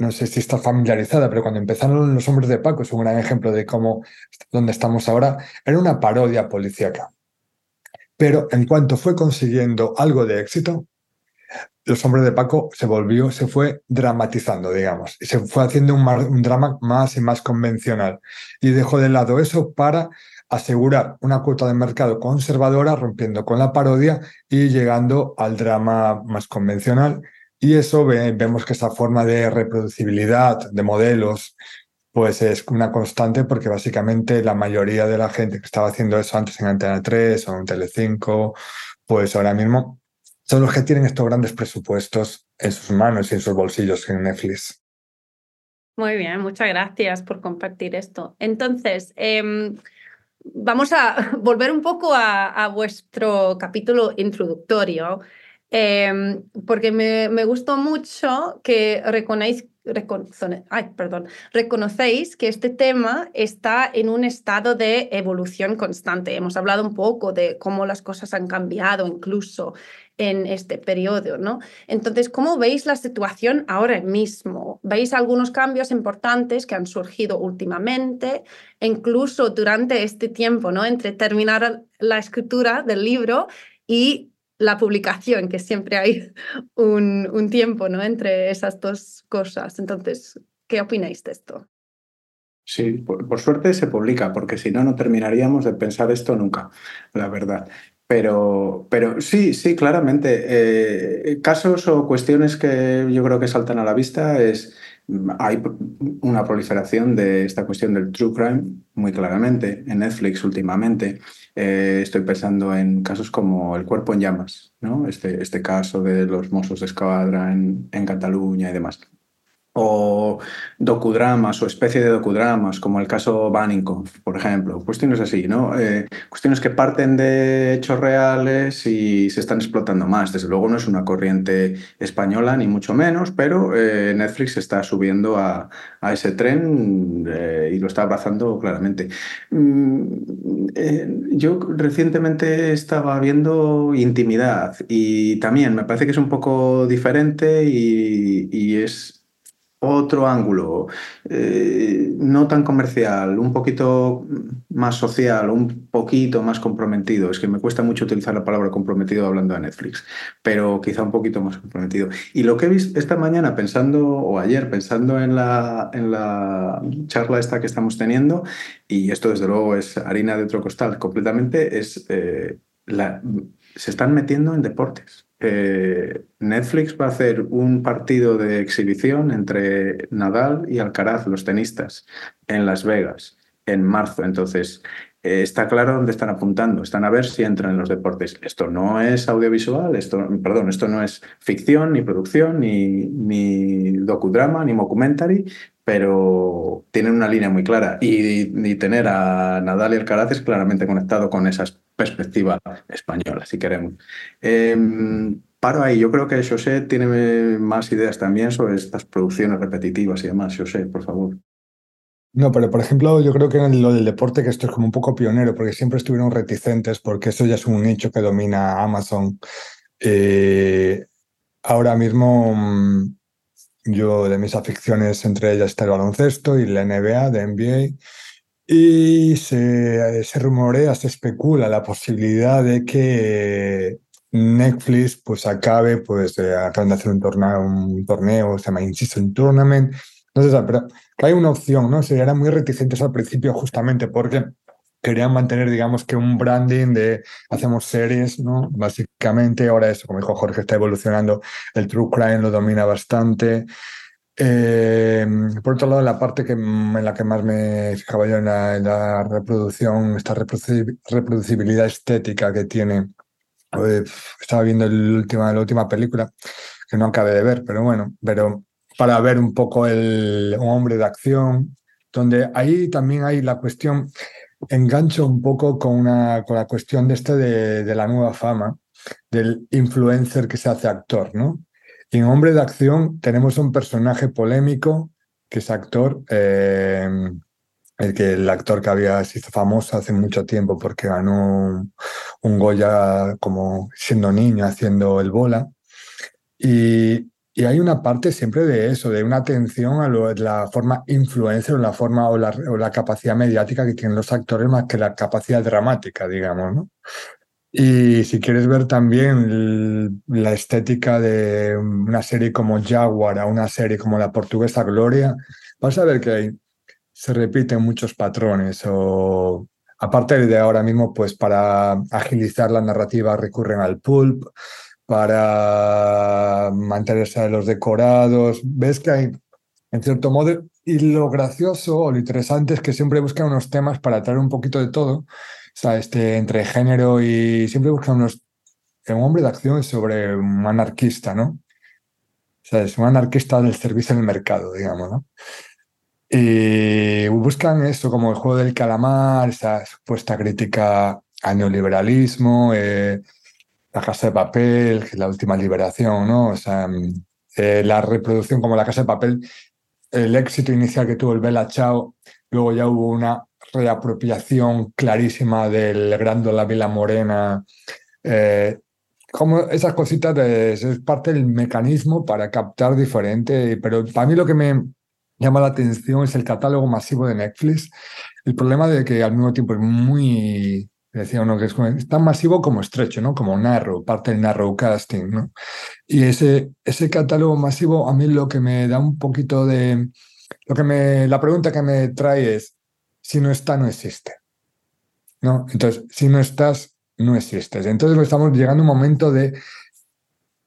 no sé si está familiarizada, pero cuando empezaron los hombres de Paco, es un gran ejemplo de cómo, donde estamos ahora, era una parodia policíaca. Pero en cuanto fue consiguiendo algo de éxito, los hombres de Paco se volvió, se fue dramatizando, digamos, y se fue haciendo un, drama más y más convencional. Y dejó de lado eso para asegurar una cuota de mercado conservadora, rompiendo con la parodia y llegando al drama más convencional. Y eso vemos que esa forma de reproducibilidad de modelos pues es una constante porque básicamente la mayoría de la gente que estaba haciendo eso antes en Antena 3 o en Telecinco, pues ahora mismo son los que tienen estos grandes presupuestos en sus manos y en sus bolsillos en Netflix. Muy bien, muchas gracias por compartir esto. Entonces, em, vamos a *laughs* volver un poco a, vuestro capítulo introductorio, em, porque me, gustó mucho que reconocéis ay, perdón, reconocéis que este tema está en un estado de evolución constante. Hemos hablado un poco de cómo las cosas han cambiado incluso en este periodo, ¿no? Entonces, ¿cómo veis la situación ahora mismo? ¿Veis algunos cambios importantes que han surgido últimamente, incluso durante este tiempo, ¿no? Entre terminar la escritura del libro y la publicación, que siempre hay un, un tiempo ¿no? entre esas dos cosas. Entonces, ¿qué opináis de esto? Sí, por, suerte se publica, porque si no, no terminaríamos de pensar esto nunca, la verdad. Pero, pero sí, sí, claramente. Eh, casos o cuestiones que yo creo que saltan a la vista es hay una proliferación de esta cuestión del true crime muy claramente en Netflix últimamente. Eh, estoy pensando en casos como El cuerpo en llamas, ¿no? este, este caso de los mozos de escuadra en, en Cataluña y demás o docudramas o especie de docudramas, como el caso Baninkoff, por ejemplo. Cuestiones así, ¿no? Eh, cuestiones que parten de hechos reales y se están explotando más. Desde luego no es una corriente española, ni mucho menos, pero eh, Netflix está subiendo a, ese tren eh, y lo está abrazando claramente. Mm, yo recientemente estaba viendo Intimidad y también me parece que es un poco diferente y es otro ángulo, eh, no tan comercial, un poquito más social, un poquito más comprometido. Es que me cuesta mucho utilizar la palabra comprometido hablando de Netflix, pero quizá un poquito más comprometido. Y lo que he visto esta mañana pensando, o ayer pensando en la, en la charla esta que estamos teniendo, y esto desde luego es harina de otro costal completamente, es eh, la, se están metiendo en deportes. Eh, Netflix va a hacer un partido de exhibición entre Nadal y Alcaraz, los tenistas, en Las Vegas, en marzo. Entonces, eh, está claro dónde están apuntando. Están a ver si entran en los deportes. Esto no es audiovisual, esto, perdón, esto no es ficción, ni producción, ni, ni docudrama, ni documentary, pero tienen una línea muy clara. Y, tener a Nadal y Alcaraz es claramente conectado con esa perspectiva española, si queremos. Em, paro ahí, yo creo que José tiene más ideas también sobre estas producciones repetitivas y demás. José, por favor. No, pero por ejemplo, yo creo que en lo del deporte, que esto es como un poco pionero, porque siempre estuvieron reticentes, porque eso ya es un nicho que domina Amazon. Eh, ahora mismo mm, yo de mis aficiones, entre ellas está el baloncesto y la NBA, de NBA, y se, se rumorea, se especula la posibilidad de que Netflix pues acabe, pues acaban de hacer un torneo, un torneo, se llama Incision Tournament, no sé, pero hay una opción, ¿no? Se eran muy reticentes al principio justamente porque querían mantener, digamos, que un branding de hacemos series, ¿no? Básicamente, ahora eso, como dijo Jorge, está evolucionando, el true crime lo domina bastante. Eh, por otro lado, la parte que, en la que más me fijaba yo en la, reproducción, esta reproducibilidad estética que tiene. Eh, estaba viendo el última, la última película, que no acabé de ver, pero bueno, pero para ver un poco el, un hombre de acción, donde ahí también hay la cuestión, engancho un poco con, una, con la cuestión de este de, la nueva fama, del influencer que se hace actor, ¿no? En Hombre de Acción tenemos un personaje polémico que es actor, eh, el que el actor que había se hizo famoso hace mucho tiempo porque ganó un Goya como siendo niño haciendo el bola. Y, y hay una parte siempre de eso, de una atención a la forma influencer o la forma o la, capacidad mediática que tienen los actores más que la capacidad dramática, digamos, ¿no? Y si quieres ver también la estética de una serie como Jaguar a una serie como la portuguesa Gloria, vas a ver que se repiten muchos patrones o Aparte de ahora mismo, pues para agilizar la narrativa recurren al pulp, para mantenerse los decorados. Ves que hay, en cierto modo, y lo gracioso o lo interesante es que siempre buscan unos temas para traer un poquito de todo, o sea, este, entre género y siempre buscan unos... Un hombre de acción sobre un anarquista, ¿no? O sea, es un anarquista del servicio en el mercado, digamos, ¿no? Y buscan eso como el juego del calamar, esa supuesta crítica al neoliberalismo, eh, la casa de papel, la última liberación, ¿no? O sea, eh, la reproducción como la casa de papel, el éxito inicial que tuvo el Bella Chao, luego ya hubo una reapropiación clarísima del Grando La Vila Morena. Eh, como esas cositas es parte del mecanismo para captar diferente, pero para mí lo que me llama la atención es el catálogo masivo de Netflix. El problema de que al mismo tiempo es muy, decía uno que es, tan masivo como estrecho, ¿no? Como narrow, parte del narrowcasting, ¿no? Y ese, ese catálogo masivo a mí lo que me da un poquito de... Lo que me, la pregunta que me trae es, si no está, no existe. ¿No? Entonces, si no estás, no existes. Entonces estamos llegando a un momento de,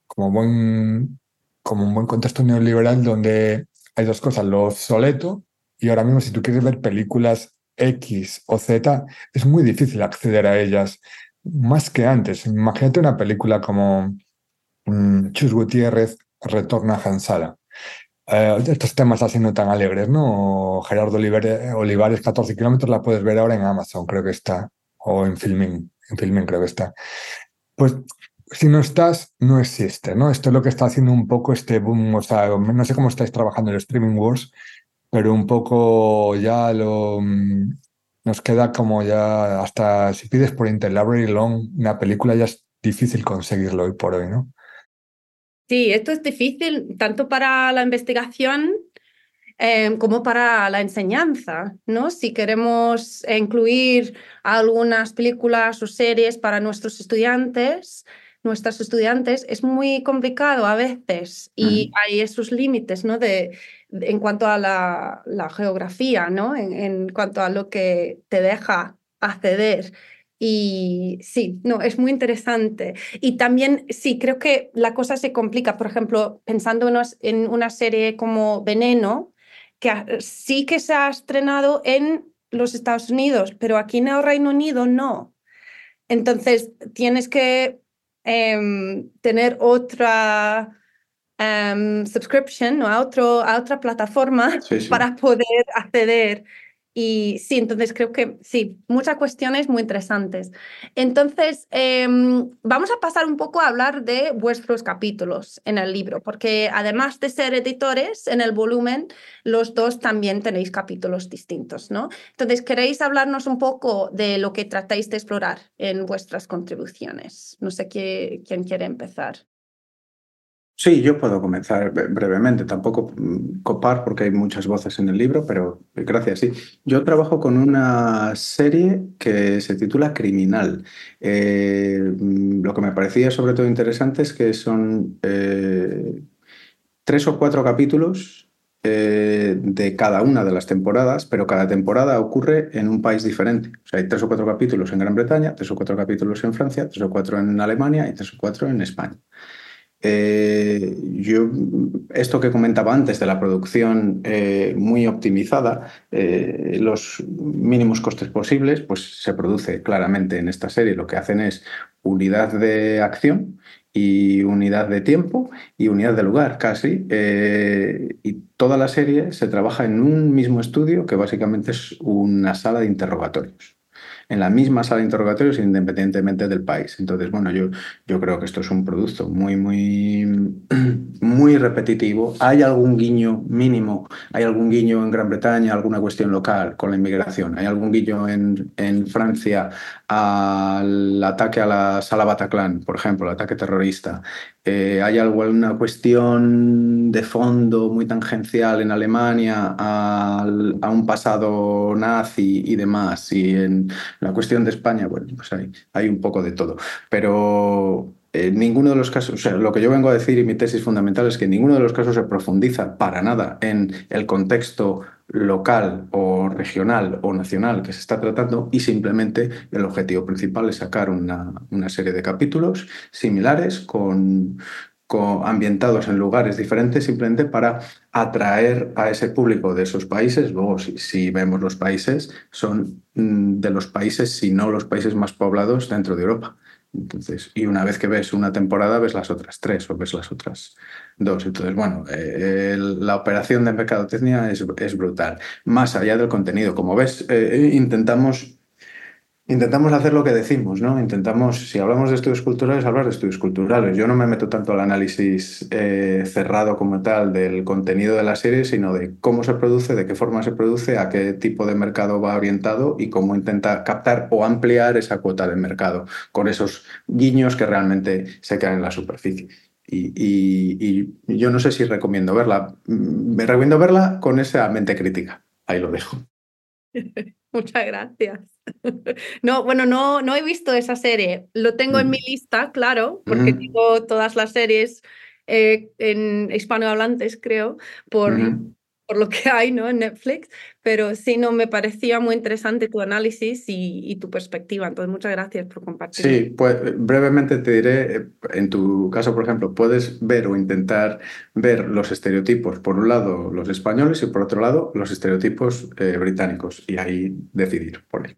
como, buen, como un buen contexto neoliberal donde hay dos cosas, lo obsoleto y ahora mismo si tú quieres ver películas X o Z, es muy difícil acceder a ellas más que antes. Imagínate una película como mm, Chus Gutiérrez retorna a Hansala. Eh, estos temas así no tan alegres, ¿no? Gerardo Olivares, 14 kilómetros, la puedes ver ahora en Amazon, creo que está, o en Filming, en Filming creo que está. Pues si no estás, no existe, ¿no? Esto es lo que está haciendo un poco este boom, o sea, no sé cómo estáis trabajando en el Streaming Wars, pero un poco ya lo mm, nos queda como ya hasta si pides por Interlibrary Long una película ya es difícil conseguirlo hoy por hoy, ¿no? Sí, esto es difícil tanto para la investigación eh, como para la enseñanza, ¿no? Si queremos incluir algunas películas o series para nuestros estudiantes, nuestras estudiantes, es muy complicado a veces y hay esos límites, ¿no? De, en cuanto a la, geografía, ¿no? En, cuanto a lo que te deja acceder. Y sí, no, es muy interesante. Y también, sí, creo que la cosa se complica. Por ejemplo, pensando en una serie como Veneno, que sí que se ha estrenado en los Estados Unidos, pero aquí en el Reino Unido no. Entonces, tienes que Em, tener otra um, subscription o a, otro, a otra plataforma para poder acceder y sí, entonces creo que sí, muchas cuestiones muy interesantes. Entonces, em, vamos a pasar un poco a hablar de vuestros capítulos en el libro, porque además de ser editores en el volumen, los dos también tenéis capítulos distintos, ¿no? Entonces, ¿queréis hablarnos un poco de lo que tratáis de explorar en vuestras contribuciones? No sé quién quiere empezar. Sí, yo puedo comenzar brevemente, tampoco mm, copar porque hay muchas voces en el libro, pero gracias, sí. Yo trabajo con una serie que se titula Criminal. Eh, lo que me parecía sobre todo interesante es que son eh, tres o cuatro capítulos eh, de cada una de las temporadas, pero cada temporada ocurre en un país diferente. O sea, hay tres o cuatro capítulos en Gran Bretaña, tres o cuatro capítulos en Francia, tres o cuatro en Alemania y tres o cuatro en España. Eh, yo, esto que comentaba antes de la producción eh, muy optimizada, eh, los mínimos costes posibles, pues se produce claramente en esta serie. Lo que hacen es unidad de acción y unidad de tiempo y unidad de lugar casi. y toda la serie se trabaja en un mismo estudio que básicamente es una sala de interrogatorios en la misma sala de interrogatorios independientemente del país. Entonces, bueno, yo, yo creo que esto es un producto muy, muy, *clears throat* muy repetitivo. Hay algún guiño mínimo, hay algún guiño en Gran Bretaña, alguna cuestión local con la inmigración, hay algún guiño en, en Francia al ataque a la sala Bataclan, por ejemplo, el ataque terrorista. Eh, ¿Hay alguna cuestión de fondo muy tangencial en Alemania a, un pasado nazi y demás? Y en la cuestión de España, bueno, pues hay, hay un poco de todo. Pero en ninguno de los casos, o sea, lo que yo vengo a decir y mi tesis fundamental es que en ninguno de los casos se profundiza para nada en el contexto local o regional o nacional que se está tratando y simplemente el objetivo principal es sacar una, una serie de capítulos similares con, ambientados en lugares diferentes simplemente para atraer a ese público de esos países. Luego, si, vemos los países, son mm, de los países, si no los países más poblados dentro de Europa. Entonces, y una vez que ves una temporada, ves las otras tres o ves las otras dos. Entonces, bueno, eh, la operación de mercadotecnia es, es, brutal. Más allá del contenido, como ves, eh, intentamos Intentamos hacer lo que decimos, ¿no? Intentamos, si hablamos de estudios culturales, hablar de estudios culturales. Yo no me meto tanto al análisis eh, cerrado como tal del contenido de la serie, sino de cómo se produce, de qué forma se produce, a qué tipo de mercado va orientado y cómo intenta captar o ampliar esa cuota de mercado con esos guiños que realmente se quedan en la superficie. Y, y yo no sé si recomiendo verla. Mm, me recomiendo verla con esa mente crítica. Ahí lo dejo. *laughs* Muchas gracias. *laughs* No, bueno, no, no he visto esa serie. Lo tengo en mi lista, claro, porque tengo todas las series eh, en hispanohablantes, creo, por, por lo que hay ¿no? en Netflix, pero sí, no, me parecía muy interesante tu análisis y, tu perspectiva, entonces muchas gracias por compartir. Sí, pues brevemente te diré, eh, en tu caso, por ejemplo, puedes ver o intentar ver los estereotipos, por un lado los españoles y por otro lado los estereotipos eh, británicos, y ahí decidir por él.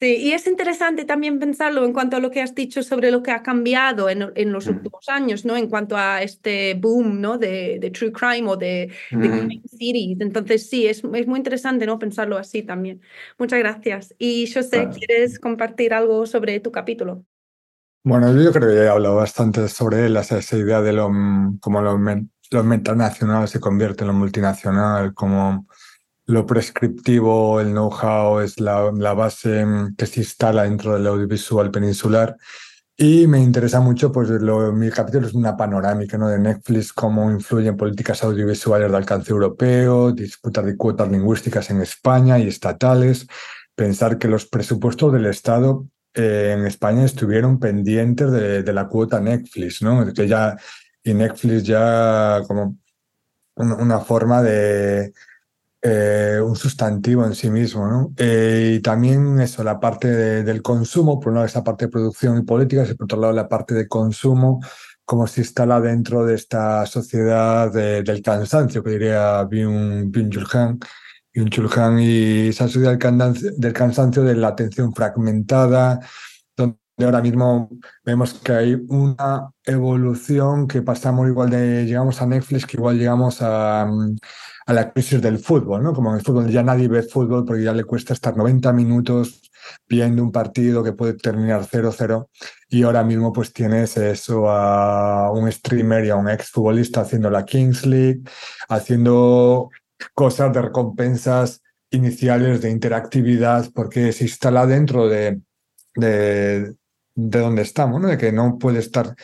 Sí, y es interesante también pensarlo en cuanto a lo que has dicho sobre lo que ha cambiado en, en los últimos años, ¿no? En cuanto a este boom, ¿no? De, de true crime o de, crime series. Entonces, sí, es, es, muy interesante, ¿no? Pensarlo así también. Muchas gracias. Y José, ¿quieres compartir algo sobre tu capítulo? Bueno, yo creo que he hablado bastante sobre él, esa idea de lo, cómo lo, lo nacional se convierte en lo multinacional, como lo prescriptivo, el know-how es la, base que se instala dentro del audiovisual peninsular. Y me interesa mucho, pues lo, mi capítulo es una panorámica ¿no? de Netflix, cómo influyen políticas audiovisuales de alcance europeo, disputas de cuotas lingüísticas en España y estatales, pensar que los presupuestos del Estado eh, en España estuvieron pendientes de, de, la cuota Netflix, ¿no? Que ya, y Netflix ya como una forma de, eh, un sustantivo en sí mismo. ¿no? Eh, y también eso, la parte del consumo, por un lado esa parte de producción y política, y por otro lado la parte de consumo, cómo se instala dentro de esta sociedad del cansancio, que diría Byung-Chul Han, y esa sociedad del cansancio, de la atención fragmentada, donde ahora mismo vemos que hay una evolución que pasamos igual de, llegamos a Netflix, que igual llegamos a, a la crisis del fútbol, ¿no? Como en el fútbol ya nadie ve fútbol porque ya le cuesta estar 90 minutos viendo un partido que puede terminar 0-0 y ahora mismo pues tienes eso a un streamer y a un ex futbolista haciendo la Kings League, haciendo cosas de recompensas iniciales de interactividad porque se instala dentro de, de, donde estamos, ¿no? de que no puede estar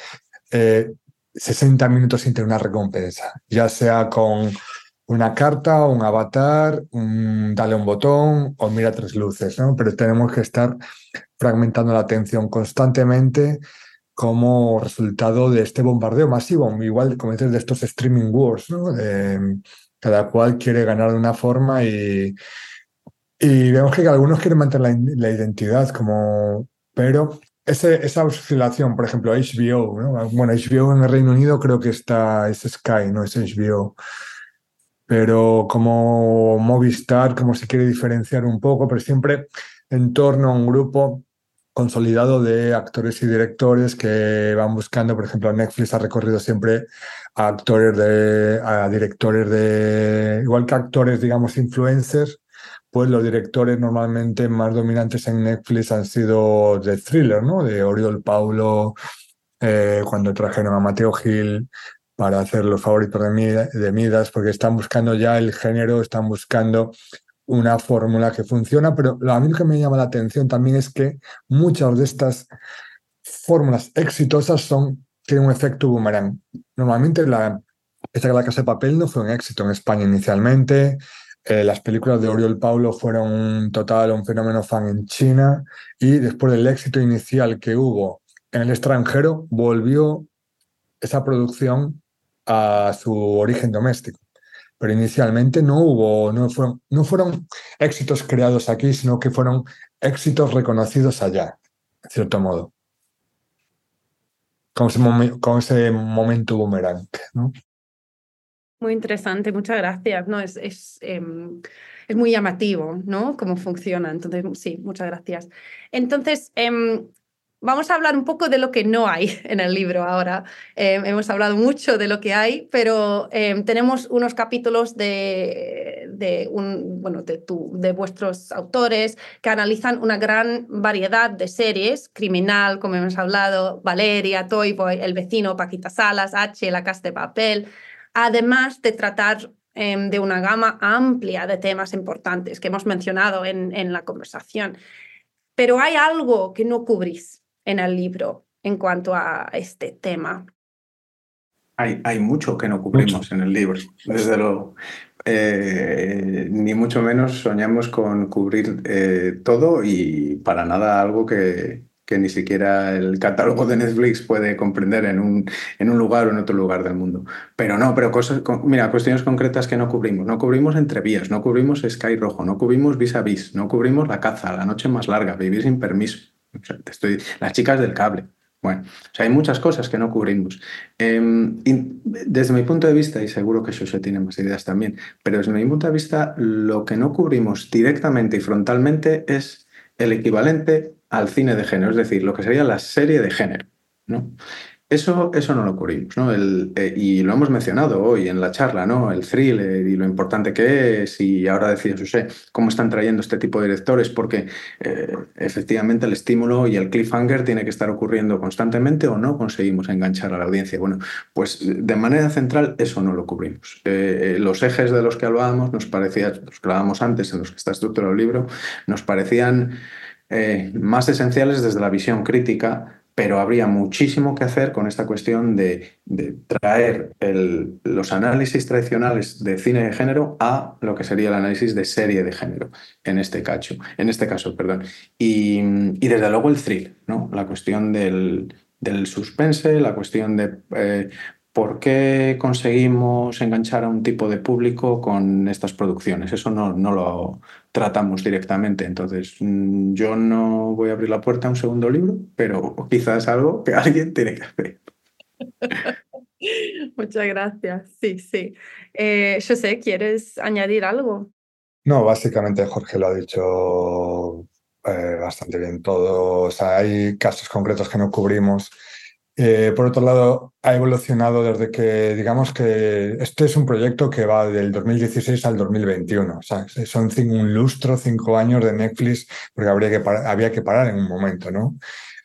60 eh, minutos sin tener una recompensa, ya sea con una carta, un avatar, un, dale un botón o mira tres luces, ¿no? Pero tenemos que estar fragmentando la atención constantemente como resultado de este bombardeo masivo, igual como dices de estos streaming wars, ¿no? cada cual quiere ganar de una forma y, y vemos que algunos quieren mantener la, identidad, como, pero esa oscilación, por ejemplo, HBO, ¿no? bueno, HBO en el Reino Unido creo que está, es Sky, no es HBO pero como Movistar, como se quiere diferenciar un poco, pero siempre en torno a un grupo consolidado de actores y directores que van buscando, por ejemplo, Netflix ha recorrido siempre a actores de, a directores de, igual que actores, digamos, influencers, pues los directores normalmente más dominantes en Netflix han sido de thriller, ¿no? De Oriol Paulo, eh, cuando trajeron a Mateo Gil, para hacer los favoritos de, Midas, porque están buscando ya el género, están buscando una fórmula que funciona, pero a mí lo que me llama la atención también es que muchas de estas fórmulas exitosas son, tienen un efecto boomerang. Normalmente la, esta La Casa de Papel no fue un éxito en España inicialmente, eh, las películas de Oriol Paulo fueron un total, un fenómeno fan en China y después del éxito inicial que hubo en el extranjero volvió esa producción a su origen doméstico. Pero inicialmente no hubo, no fueron, no fueron éxitos creados aquí, sino que fueron éxitos reconocidos allá, en cierto modo. Con ese, con ese momento boomerang, ¿no? Muy interesante, muchas gracias. No, es, es, em, es, muy llamativo, ¿no? Cómo funciona. Entonces, sí, muchas gracias. Entonces, em, vamos a hablar un poco de lo que no hay *laughs* en el libro ahora. Em, hemos hablado mucho de lo que hay, pero tenemos unos capítulos de, bueno, de, vuestros autores que analizan una gran variedad de series, Criminal, como hemos hablado, Valeria, Toy Boy, El vecino, Paquita Salas, H, La Casa de Papel además de tratar em, de una gama amplia de temas importantes que hemos mencionado en, en, la conversación. Pero hay algo que no cubrís en el libro en cuanto a este tema. Hay, hay mucho que no cubrimos en el libro, desde luego. Eh, ni mucho menos soñamos con cubrir eh, todo y para nada algo que, que ni siquiera el catálogo de Netflix puede comprender en un, en un lugar o en otro lugar del mundo. Pero no, pero cosas, mira, cuestiones concretas que no cubrimos. No cubrimos entrevías, no cubrimos Sky Rojo, no cubrimos Vis a Vis, no cubrimos La Caza, La Noche Más Larga, Vivir sin Permiso. Estoy, las chicas del cable. Bueno, o sea, hay muchas cosas que no cubrimos. Em, desde mi punto de vista, y seguro que José tiene más ideas también, pero desde mi punto de vista, lo que no cubrimos directamente y frontalmente es el equivalente al cine de género, es decir, lo que sería la serie de género. ¿no? Eso, eso no lo cubrimos, ¿no? El, eh, y lo hemos mencionado hoy en la charla, ¿no? El thriller y lo importante que es, y ahora decía José, cómo están trayendo este tipo de directores, porque eh, efectivamente el estímulo y el cliffhanger tiene que estar ocurriendo constantemente o no conseguimos enganchar a la audiencia. Bueno, pues de manera central eso no lo cubrimos. Eh, los ejes de los que hablábamos, nos parecía, los que hablábamos antes, en los que está estructurado el libro, nos parecían más esenciales desde la visión crítica, pero habría muchísimo que hacer con esta cuestión de, traer los análisis tradicionales de cine de género a lo que sería el análisis de serie de género, en este caso, en este caso perdón. Y, desde luego el thrill, ¿no? la cuestión del, suspense, la cuestión de eh, ¿Por qué conseguimos enganchar a un tipo de público con estas producciones? Eso no, no lo tratamos directamente. Entonces, mm, yo no voy a abrir la puerta a un segundo libro, pero quizás es algo que *laughs* alguien tiene que hacer. *laughs* Muchas gracias. Sí, sí. Eh, sé, ¿quieres añadir algo? No, básicamente Jorge lo ha dicho eh, bastante bien todo. O sea, hay casos concretos que no cubrimos eh, por otro lado, ha evolucionado desde que, digamos que este es un proyecto que va del 2016 al 2021. O sea, son un lustro, cinco años de Netflix, porque había que parar en un momento, ¿no?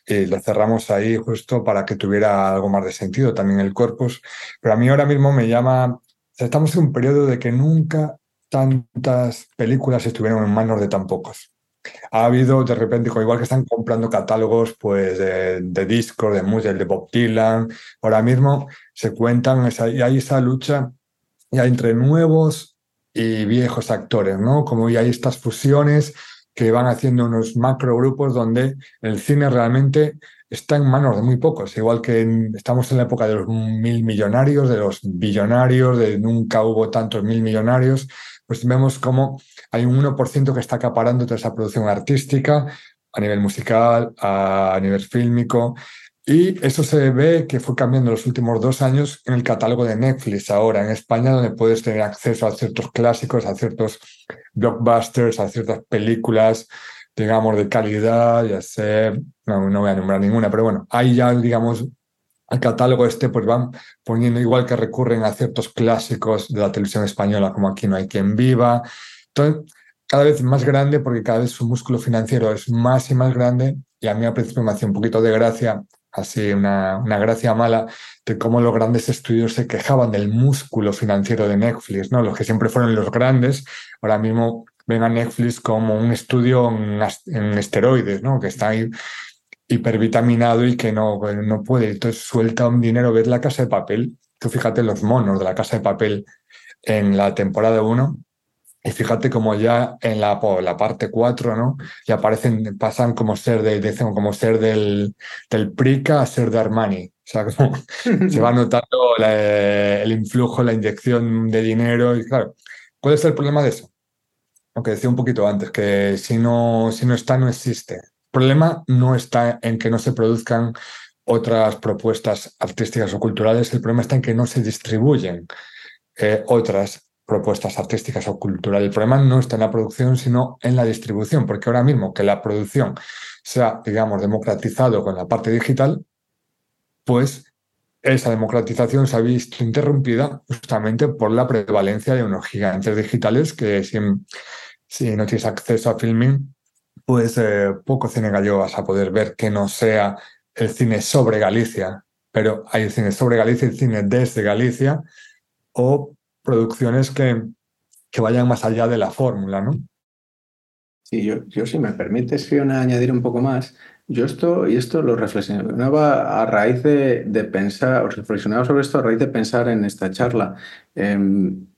Y lo cerramos ahí justo para que tuviera algo más de sentido también el corpus. Pero a mí ahora mismo me llama, estamos en un periodo de que nunca tantas películas estuvieron en manos de tan pocos ha habido de repente, igual que están comprando catálogos pues, de, discos, de música, de Bob Dylan, ahora mismo se cuentan, y hay esa lucha ya entre nuevos y viejos actores, ¿no? Como ya hay estas fusiones que van haciendo unos macro grupos donde el cine realmente está en manos de muy pocos, igual que estamos en la época de los mil millonarios, de los billonarios, de nunca hubo tantos mil millonarios, pues vemos cómo hay un 1% que está acaparando toda esa producción artística a nivel musical, a nivel fílmico, y eso se ve que fue cambiando los últimos dos años en el catálogo de Netflix ahora en España, donde puedes tener acceso a ciertos clásicos, a ciertos blockbusters, a ciertas películas, digamos, de calidad, ya sé, no, no voy a nombrar ninguna, pero bueno, ahí ya, digamos, al catálogo este, pues van poniendo igual que recurren a ciertos clásicos de la televisión española, como Aquí no hay quien viva. Entonces, cada vez más grande porque cada vez su músculo financiero es más y más grande y a mí al principio me hacía un poquito de gracia, así una, una gracia mala, de cómo los grandes estudios se quejaban del músculo financiero de Netflix, ¿no? Los que siempre fueron los grandes, ahora mismo ven a Netflix como un estudio en, en esteroides, ¿no? Que está ahí hipervitaminado y que no, no puede. Entonces suelta un dinero. Ves la casa de papel. Tú fíjate los monos de la casa de papel en la temporada 1. Y fíjate como ya en la, la parte 4, ¿no? Ya aparecen, pasan como ser de, como ser del, del Prica a ser de Armani. O sea, como *laughs* se va notando el influjo, la inyección de dinero. Y claro, ¿cuál es el problema de eso? Lo que decía un poquito antes, que si no, si no está, no existe. El problema no está en que no se produzcan otras propuestas artísticas o culturales, el problema está en que no se distribuyen eh, otras propuestas artísticas o culturales. El problema no está en la producción, sino en la distribución, porque ahora mismo que la producción se ha, digamos, democratizado con la parte digital, pues esa democratización se ha visto interrumpida justamente por la prevalencia de unos gigantes digitales que si, no tienes acceso a filming, pues eh, poco cine gallego vas a poder ver que no sea el cine sobre Galicia, pero hay cine sobre Galicia y cine desde Galicia, o producciones que, que vayan más allá de la fórmula, ¿no? Sí, yo, yo si me permites, Fiona, añadir un poco más. Yo esto, y esto lo reflexionaba a raíz de, pensar, o reflexionaba sobre esto a raíz de pensar en esta charla. Em,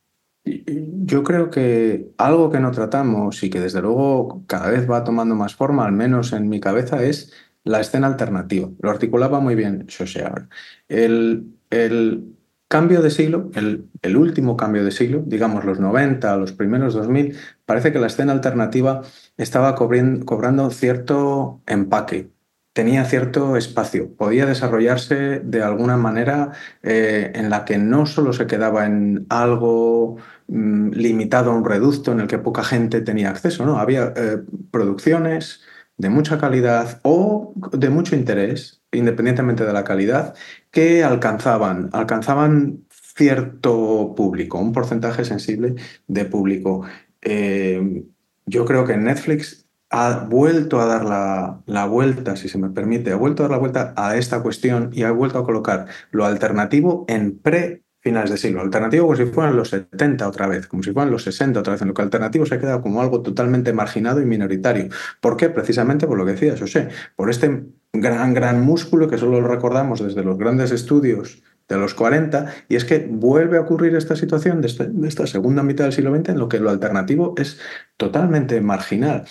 yo creo que algo que no tratamos y que desde luego cada vez va tomando más forma, al menos en mi cabeza, es la escena alternativa. Lo articulaba muy bien Shoshear. El, el cambio de siglo, el, último cambio de siglo, digamos los 90, los primeros 2000, parece que la escena alternativa estaba cobrando cierto empaque, tenía cierto espacio, podía desarrollarse de alguna manera eh, en la que no solo se quedaba en algo mm, limitado a un reducto en el que poca gente tenía acceso, ¿no? Había eh, producciones, de mucha calidad o de mucho interés, independientemente de la calidad, que alcanzaban, alcanzaban cierto público, un porcentaje sensible de público. Eh, yo creo que Netflix ha vuelto a dar la, la, vuelta, si se me permite, ha vuelto a dar la vuelta a esta cuestión y ha vuelto a colocar lo alternativo en pre finales de siglo. Alternativo como si fueran los 70 otra vez, como si fueran los 60 otra vez, en lo que alternativo se ha quedado como algo totalmente marginado y minoritario. ¿Por qué? Precisamente por lo que decía José, por este gran, gran músculo que solo lo recordamos desde los grandes estudios de los 40, y es que vuelve a ocurrir esta situación de, de esta segunda mitad del siglo XX en lo que lo alternativo es totalmente marginal.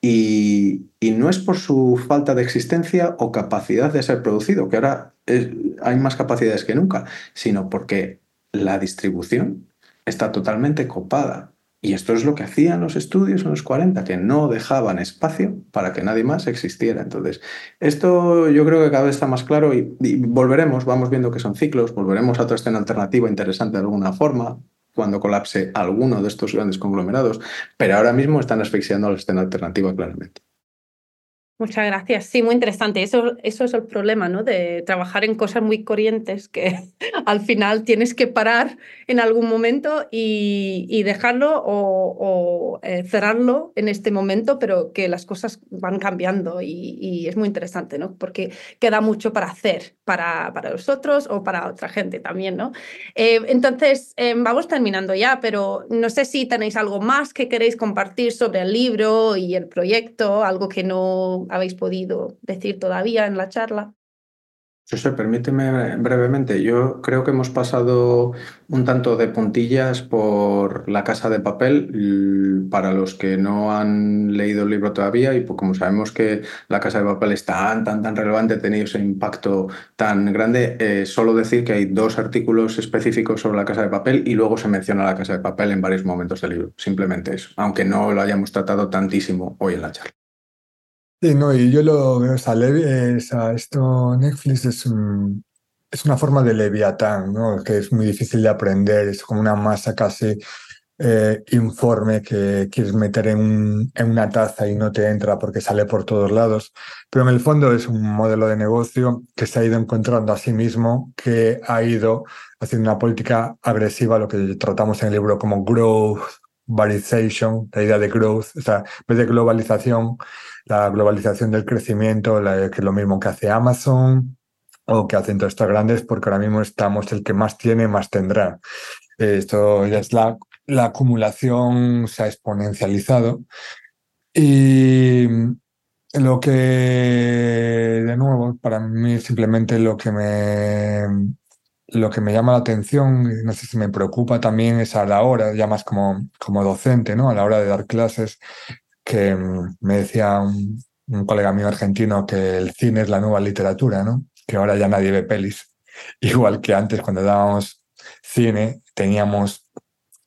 Y, y, no es por su falta de existencia o capacidad de ser producido, que ahora hay más capacidades que nunca, sino porque la distribución está totalmente copada. Y esto es lo que hacían los estudios en los 40, que no dejaban espacio para que nadie más existiera. Entonces, esto yo creo que cada vez está más claro y, y volveremos, vamos viendo que son ciclos, volveremos a otra escena alternativa interesante de alguna forma, cuando colapse alguno de estos grandes conglomerados, pero ahora mismo están asfixiando a la escena alternativa claramente. Muchas gracias. Sí, muy interesante. Eso, eso es el problema, ¿no? De trabajar en cosas muy corrientes que *laughs* al final tienes que parar en algún momento y, y dejarlo o, o eh, cerrarlo en este momento, pero que las cosas van cambiando y, y, es muy interesante, ¿no? Porque queda mucho para hacer para, para nosotros o para otra gente también, ¿no? Eh, entonces, eh, vamos terminando ya, pero no sé si tenéis algo más que queréis compartir sobre el libro y el proyecto, algo que no habéis podido decir todavía en la charla. José, permíteme brevemente. Yo creo que hemos pasado un tanto de puntillas por La Casa de Papel para los que no han leído el libro todavía y como sabemos que La Casa de Papel es tan, tan, tan relevante, ha tenido ese impacto tan grande, eh, solo decir que hay dos artículos específicos sobre La Casa de Papel y luego se menciona La Casa de Papel en varios momentos del libro. Simplemente eso, aunque no lo hayamos tratado tantísimo hoy en la charla. Sí, no, y yo lo veo, o sea, esto Netflix es, un, es una forma de leviatán, ¿no? Que es muy difícil de aprender, es como una masa casi eh, informe que quieres meter en, en una taza y no te entra porque sale por todos lados. Pero en el fondo es un modelo de negocio que se ha ido encontrando a sí mismo, que ha ido haciendo una política agresiva, lo que tratamos en el libro como growth, varization, la idea de growth, o sea, en vez de globalización, la globalización del crecimiento, que es lo mismo que hace Amazon o que hacen todos estos grandes, porque ahora mismo estamos el que más tiene, más tendrá. Esto ya es la, la acumulación, se ha exponencializado. Y lo que, de nuevo, para mí simplemente lo que me lo que me llama la atención, no sé si me preocupa también, es a la hora, ya más como, como docente, ¿no? A la hora de dar clases, que mm, me decía un, un colega mío argentino que el cine es la nueva literatura, ¿no? Que ahora ya nadie ve pelis. *laughs* Igual que antes, cuando dábamos cine, teníamos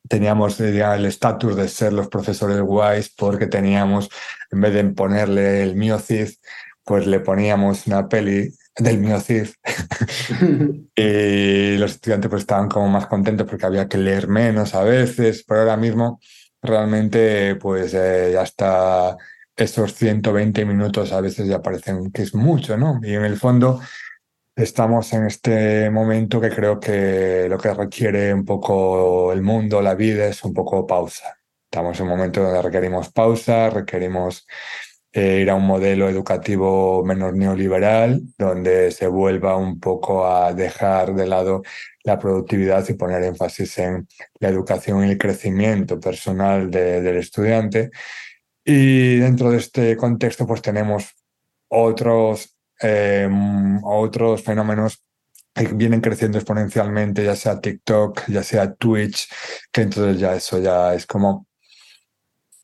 teníamos el estatus de ser los profesores guays porque teníamos, en vez de ponerle el mío pues le poníamos una peli del mío *laughs* y los estudiantes pues estaban como más contentos porque había que leer menos a veces, pero ahora mismo realmente pues eh, ya está esos 120 minutos a veces ya parecen que es mucho, ¿no? Y en el fondo estamos en este momento que creo que lo que requiere un poco el mundo, la vida, es un poco pausa. Estamos en un momento donde requerimos pausa, requerimos eh, ir a un modelo educativo menos neoliberal, donde se vuelva un poco a dejar de lado la productividad y poner énfasis en la educación y el crecimiento personal del estudiante. Y dentro de este contexto, pues tenemos otros, em, otros fenómenos que vienen creciendo exponencialmente, ya sea TikTok, ya sea Twitch, que entonces ya eso ya es como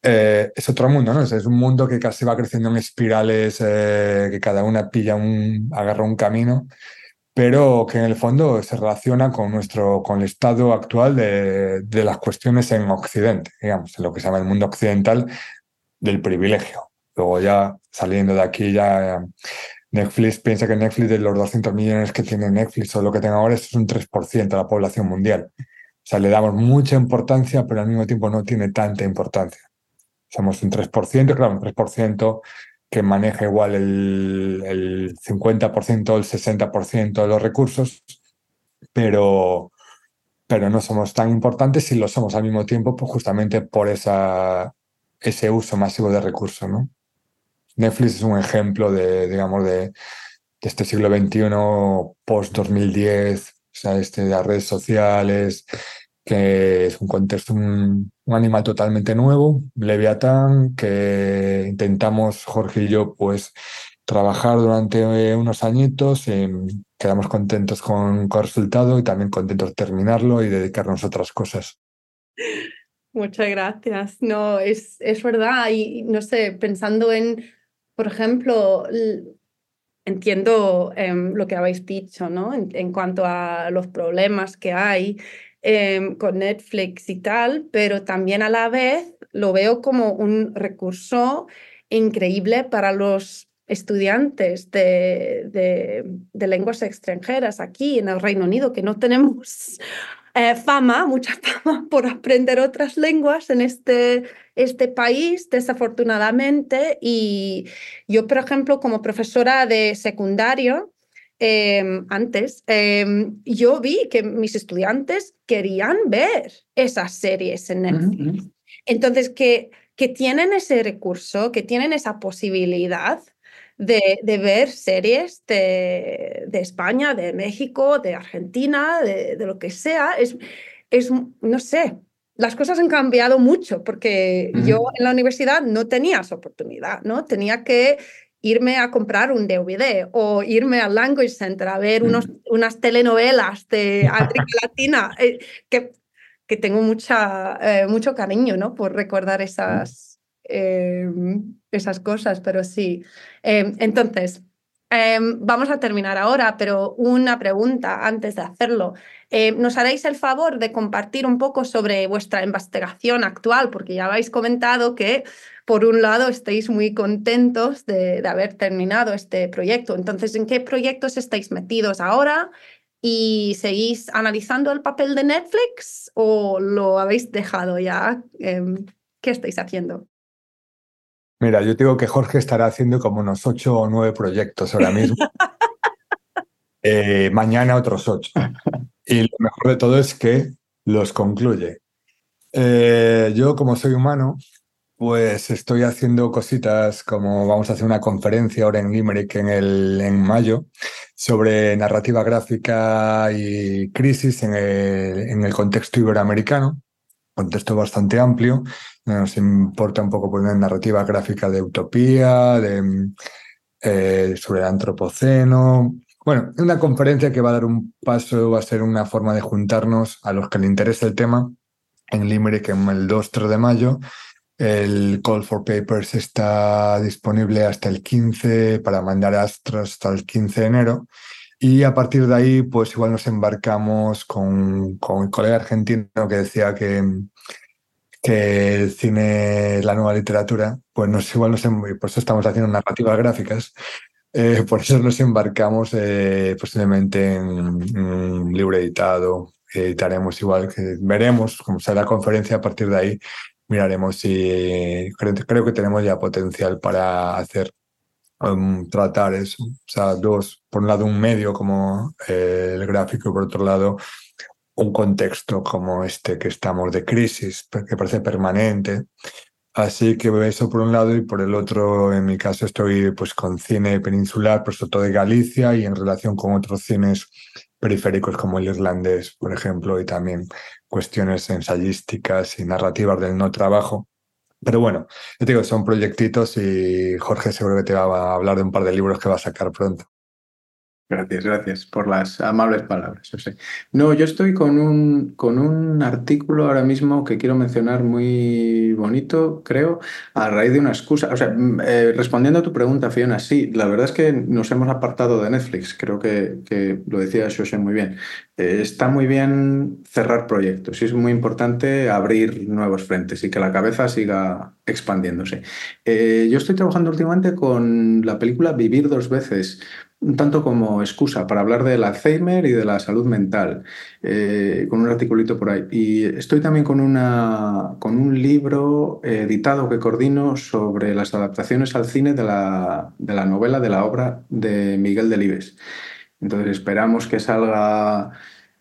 eh, es otro mundo, ¿no? Es, un mundo que casi va creciendo en espirales, eh, que cada una pilla un, agarra un camino, pero que en el fondo se relaciona con nuestro, con el estado actual de, las cuestiones en Occidente, digamos, en lo que se llama el mundo occidental, del privilegio. Luego ya saliendo de aquí ya Netflix piensa que Netflix de los 200 millones que tiene Netflix o lo que tenga ahora es un 3% de la población mundial. O sea, le damos mucha importancia, pero al mismo tiempo no tiene tanta importancia. Somos un 3%, claro, un 3% que maneja igual el, el 50% o el 60% de los recursos, pero, pero no somos tan importantes y lo somos al mismo tiempo pues justamente por esa ese uso masivo de recursos, ¿no? Netflix es un ejemplo de, digamos, de, este siglo XXI, post-2010, o sea, este las redes sociales, que es un contexto, animal totalmente nuevo, Leviatán, que intentamos, Jorge y yo, pues trabajar durante eh, unos añitos, y quedamos contentos con, con el resultado y también contentos de terminarlo y dedicarnos a otras cosas. Muchas gracias. No, es, es verdad. Y no sé, pensando en, por ejemplo, entiendo em, lo que habéis dicho, ¿no? En, cuanto a los problemas que hay em, con Netflix y tal, pero también a la vez lo veo como un recurso increíble para los estudiantes de, de, lenguas extranjeras aquí en el Reino Unido, que no tenemos eh, fama, mucha *laughs* fama por aprender otras lenguas en este, este país, desafortunadamente. Y yo, por ejemplo, como profesora de secundario, em, antes, em, yo vi que mis estudiantes querían ver esas series en Netflix. Entonces, que, que tienen ese recurso, que tienen esa posibilidad de, ver series de, de, España, de México, de Argentina, de, de, lo que sea. Es, es, no sé, las cosas han cambiado mucho porque yo en la universidad no tenía esa oportunidad, ¿no? Tenía que irme a comprar un DVD o irme al Language Center a ver unos, unas telenovelas de América *laughs* Latina, eh, que, que tengo mucha, eh, mucho cariño, ¿no? Por recordar esas, Em, esas cosas, pero sí. Em, entonces, em, vamos a terminar ahora, pero una pregunta antes de hacerlo. ¿Nos haréis el favor de compartir un poco sobre vuestra investigación actual? Porque ya habéis comentado que, por un lado, estáis muy contentos de, de haber terminado este proyecto. Entonces, ¿en qué proyectos estáis metidos ahora? ¿Y seguís analizando el papel de Netflix o lo habéis dejado ya? ¿Qué estáis haciendo? Mira, yo digo que Jorge estará haciendo como unos ocho o nueve proyectos ahora mismo. *laughs* Eh, mañana otros ocho. Y lo mejor de todo es que los concluye. Eh, yo, como soy humano, pues estoy haciendo cositas como vamos a hacer una conferencia ahora en Limerick en, el, en mayo sobre narrativa gráfica y crisis en el, en el contexto iberoamericano, contexto bastante amplio, nos importa un poco poner narrativa gráfica de utopía, de, eh, sobre el antropoceno, Bueno, una conferencia que va a dar un paso, va a ser una forma de juntarnos a los que les interesa el tema en Limerick en el 2-3 de mayo. El Call for Papers está disponible hasta el 15 para mandar astros hasta el 15 de enero. Y a partir de ahí, pues igual nos embarcamos con, con el colega argentino que decía que, que el cine la nueva literatura, pues nos, igual nos, em, por eso estamos haciendo narrativas gráficas, eh, por eso nos embarcamos eh, posiblemente en, un libro editado, editaremos igual, que veremos cómo será la conferencia a partir de ahí, miraremos si creo, creo que tenemos ya potencial para hacer um, tratar eso. O sea, dos, por un lado un medio como eh, el gráfico y por otro lado un contexto como este que estamos de crisis, que parece permanente. Así que eso por un lado y por el otro, en mi caso, estoy pues con cine peninsular, por sobre todo de Galicia y en relación con otros cines periféricos como el irlandés, por ejemplo, y también cuestiones ensayísticas y narrativas del no trabajo. Pero bueno, yo te digo, son proyectitos y Jorge seguro que te va a hablar de un par de libros que va a sacar pronto. Gracias, gracias por las amables palabras. No, yo estoy con un, con un artículo ahora mismo que quiero mencionar muy bonito, creo, a raíz de una excusa. O sea, mm, eh, respondiendo a tu pregunta, Fiona, sí, la verdad es que nos hemos apartado de Netflix. Creo que, que lo decía Shoshe muy bien. Eh, está muy bien cerrar proyectos y es muy importante abrir nuevos frentes y que la cabeza siga expandiéndose. Eh, yo estoy trabajando últimamente con la película Vivir dos veces un tanto como excusa para hablar del Alzheimer y de la salud mental, eh, con un articulito por ahí. Y estoy también con, una, con un libro editado que coordino sobre las adaptaciones al cine de la, de la novela, de la obra de Miguel Delibes. Entonces esperamos que salga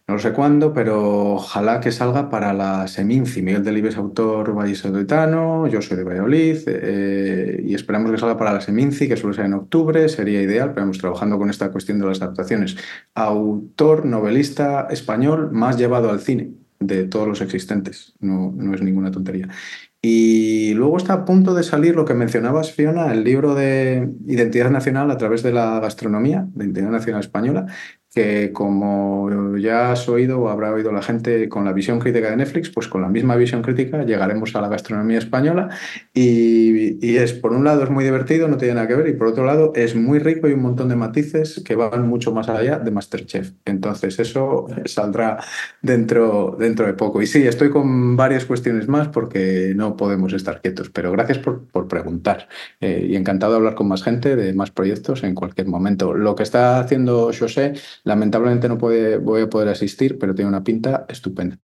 no sé cuándo, pero ojalá que salga para la Seminci. Miguel Delibes, autor vallisoletano, yo soy de Valladolid, eh, y esperamos que salga para la Seminci, que suele ser en octubre, sería ideal, pero estamos trabajando con esta cuestión de las adaptaciones. Autor, novelista español más llevado al cine de todos los existentes, no, no es ninguna tontería. Y luego está a punto de salir lo que mencionabas, Fiona, el libro de Identidad Nacional a través de la gastronomía, de Identidad Nacional Española, que como ya has oído o habrá oído la gente con la visión crítica de Netflix, pues con la misma visión crítica llegaremos a la gastronomía española y, es, por un lado, es muy divertido, no tiene nada que ver, y por otro lado, es muy rico y un montón de matices que van mucho más allá de Masterchef. Entonces, eso saldrá dentro, dentro de poco. Y sí, estoy con varias cuestiones más porque no podemos estar quietos, pero gracias por, por preguntar eh, y encantado de hablar con más gente de más proyectos en cualquier momento. Lo que está haciendo José Lamentablemente no puede, voy a poder asistir, pero tiene una pinta estupenda.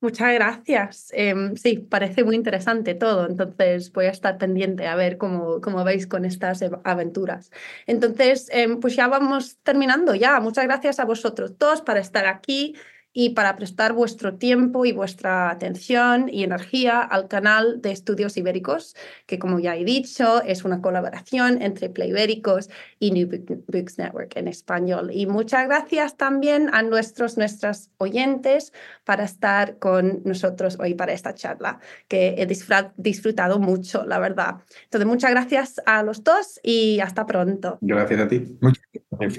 Muchas gracias. Em, sí, parece muy interesante todo, entonces voy a estar pendiente a ver cómo, cómo veis con estas aventuras. Entonces, em, pues ya vamos terminando ya. Muchas gracias a vosotros todos para estar aquí y para prestar vuestro tiempo y vuestra atención y energía al canal de Estudios Ibéricos, que como ya he dicho, es una colaboración entre Play Ibéricos y New Books Network en español. Y muchas gracias también a nuestros, nuestras oyentes para estar con nosotros hoy para esta charla, que he disfrutado mucho, la verdad. Entonces, muchas gracias a los dos y hasta pronto. Gracias a ti. Muchas gracias,